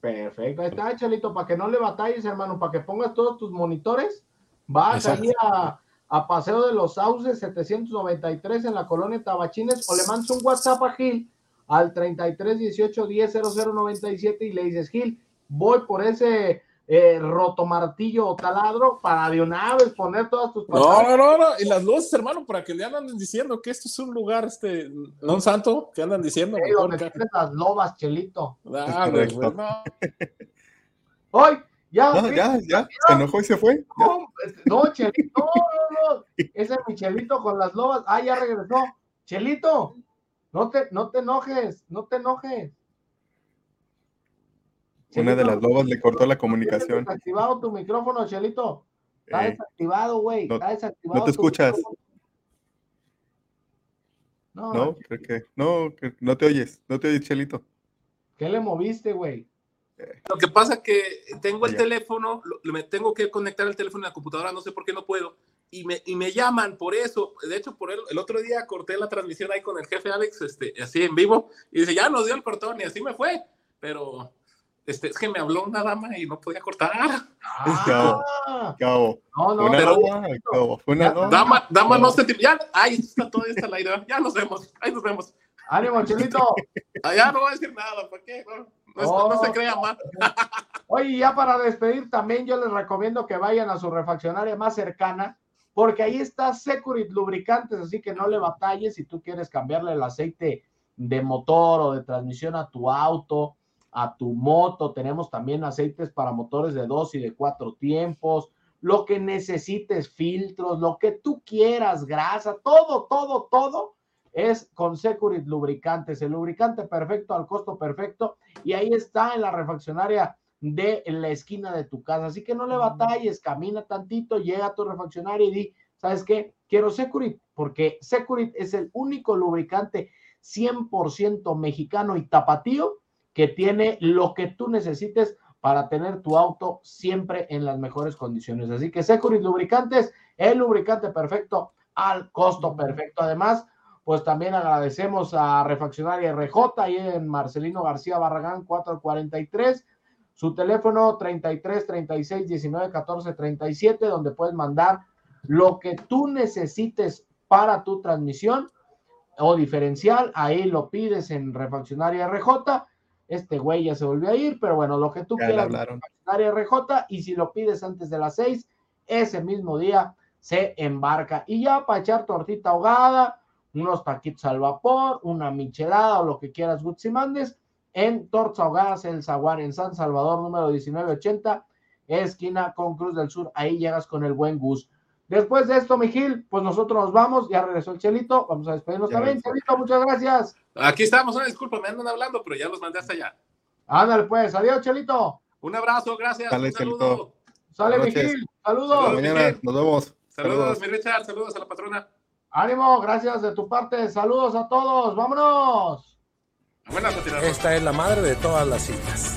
Perfecto, ahí está, Chalito, para que no le batalles, hermano, para que pongas todos tus monitores, vas Exacto. ahí a, a Paseo de los Sauces 793 en la colonia Tabachines o le mandas un WhatsApp a Gil al 33 18 10 0097 y le dices, Gil, voy por ese eh, rotomartillo o taladro para de una vez poner todas tus No, pantallas. no, no, no, y las luces, hermano, para que le andan diciendo que esto es un lugar, este, no un santo, que andan diciendo. Mejor donde las lobas, Chelito. Güey, no. Hoy, ya, No, ya, ya, se enojó y se fue. Ya. No, este, no, Chelito, no, no, no. Ese es mi Chelito con las lobas. Ah, ya regresó. Chelito, no te, no te enojes, no te enojes. Una de las lobas le cortó la ¿tienes comunicación. desactivado tu micrófono, Chelito. Está Eh, desactivado, güey. no- Está desactivado. no te escuchas. micrófono. No, no, creo que no, que no te oyes, no te oyes, Chelito. ¿qué le moviste, güey? Lo que pasa es que tengo el Ya. teléfono, lo- me tengo que conectar el teléfono a la computadora, no sé por qué no puedo, y me, y me llaman por eso. De hecho, por el, el otro día corté la transmisión ahí con el jefe Alex, este, así en vivo, y dice, ya nos dio el cortón y así me fue. Pero este, es que me habló una dama y no podía cortar. Ah, Cabo. no, no, Una pero- dama, cabo. Una dama. Dama, dama no No. se... Ya, ahí está todo está la idea. Ya nos vemos, ahí nos vemos. ánimo, Chelito. Allá no voy a decir nada, ¿para qué? No, no, Oh. se crea más. Oye, y ya para despedir también yo les recomiendo que vayan a su refaccionaria más cercana, porque ahí está Securit Lubricantes, así que no le batalles si tú quieres cambiarle el aceite de motor o de transmisión a tu auto, a tu moto. Tenemos también aceites para motores de dos y de cuatro tiempos, lo que necesites, filtros, lo que tú quieras, grasa, todo, todo, todo es con Securit Lubricantes, el lubricante perfecto al costo perfecto, y ahí está en la refaccionaria de la esquina de tu casa. Así que no le batalles, camina tantito, llega a tu refaccionaria y di, ¿sabes qué? Quiero Securit, porque Securit es el único lubricante 100% mexicano y tapatío que tiene lo que tú necesites para tener tu auto siempre en las mejores condiciones. Así que Securit Lubricantes, el lubricante perfecto al costo perfecto. Además, pues también agradecemos a Refaccionaria RJ ahí en Marcelino García Barragán 443 su teléfono 33 36 19 14 37, donde puedes mandar lo que tú necesites para tu transmisión o diferencial. Ahí lo pides en Refaccionaria RJ. Este güey ya se volvió a ir, pero bueno, lo que tú Ya quieras, hablaron. Refaccionaria RJ. Y si lo pides antes de las 6, ese mismo día se embarca. Y ya para echar tortita ahogada, unos taquitos al vapor, una michelada o lo que quieras, Gutsi mandes en Tortas Ahogadas El Zaguán, en San Salvador, número 1980, esquina con Cruz del Sur. Ahí llegas con el buen Gus. Después de esto, Mijil, pues nosotros nos vamos. Ya regresó el Chelito. Vamos a despedirnos Ya también. Chelito, muchas gracias. Aquí estamos, una disculpa, me andan hablando, pero ya los mandé hasta allá. Ándale, pues. Adiós, Chelito. Un abrazo, gracias. Dale, un saludo. Chelito. Sale. Mijil. Hasta Saludos. mañana. Nos vemos. Saludos, mi Richard, saludos a la patrona. Ánimo, gracias de tu parte. Saludos a todos. Vámonos. Esta es la madre de todas las citas.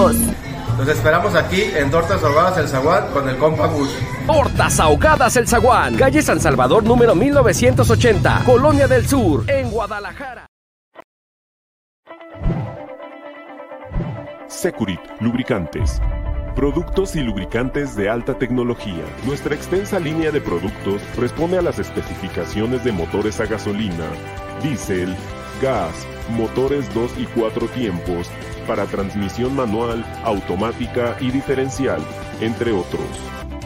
Los esperamos aquí en Tortas Ahogadas El Zaguán con el compa Gus. Tortas Ahogadas El Zaguán. Calle San Salvador número 1980. Colonia del Sur, en Guadalajara. Securit Lubricantes. Productos y lubricantes de alta tecnología. Nuestra extensa línea de productos responde a las especificaciones de motores a gasolina, diésel, gas, motores 2 y 4 tiempos, para transmisión manual, automática y diferencial. entre otros.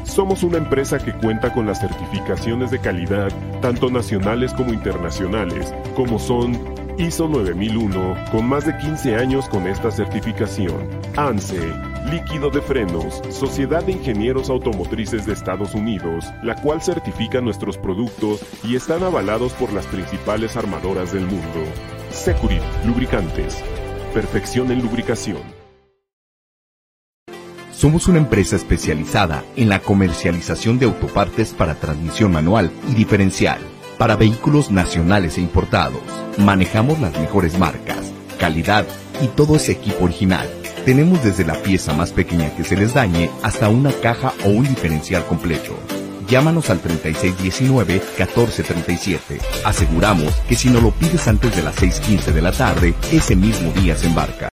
Somos una empresa que cuenta con las certificaciones de calidad, tanto nacionales como internacionales, como son ISO 9001, con más de 15 años con esta certificación. ANSE, Líquido de Frenos, Sociedad de Ingenieros Automotrices de Estados Unidos, la cual certifica nuestros productos y están avalados por las principales armadoras del mundo. Securit, Lubricantes. Perfección en lubricación. Somos una empresa especializada en la comercialización de autopartes para transmisión manual y diferencial para vehículos nacionales e importados. Manejamos las mejores marcas, calidad y todo ese equipo original. Tenemos desde la pieza más pequeña que se les dañe hasta una caja o un diferencial completo. Llámanos al 3619-1437. Aseguramos que si no lo pides antes de las 6.15 de la tarde, ese mismo día se embarca.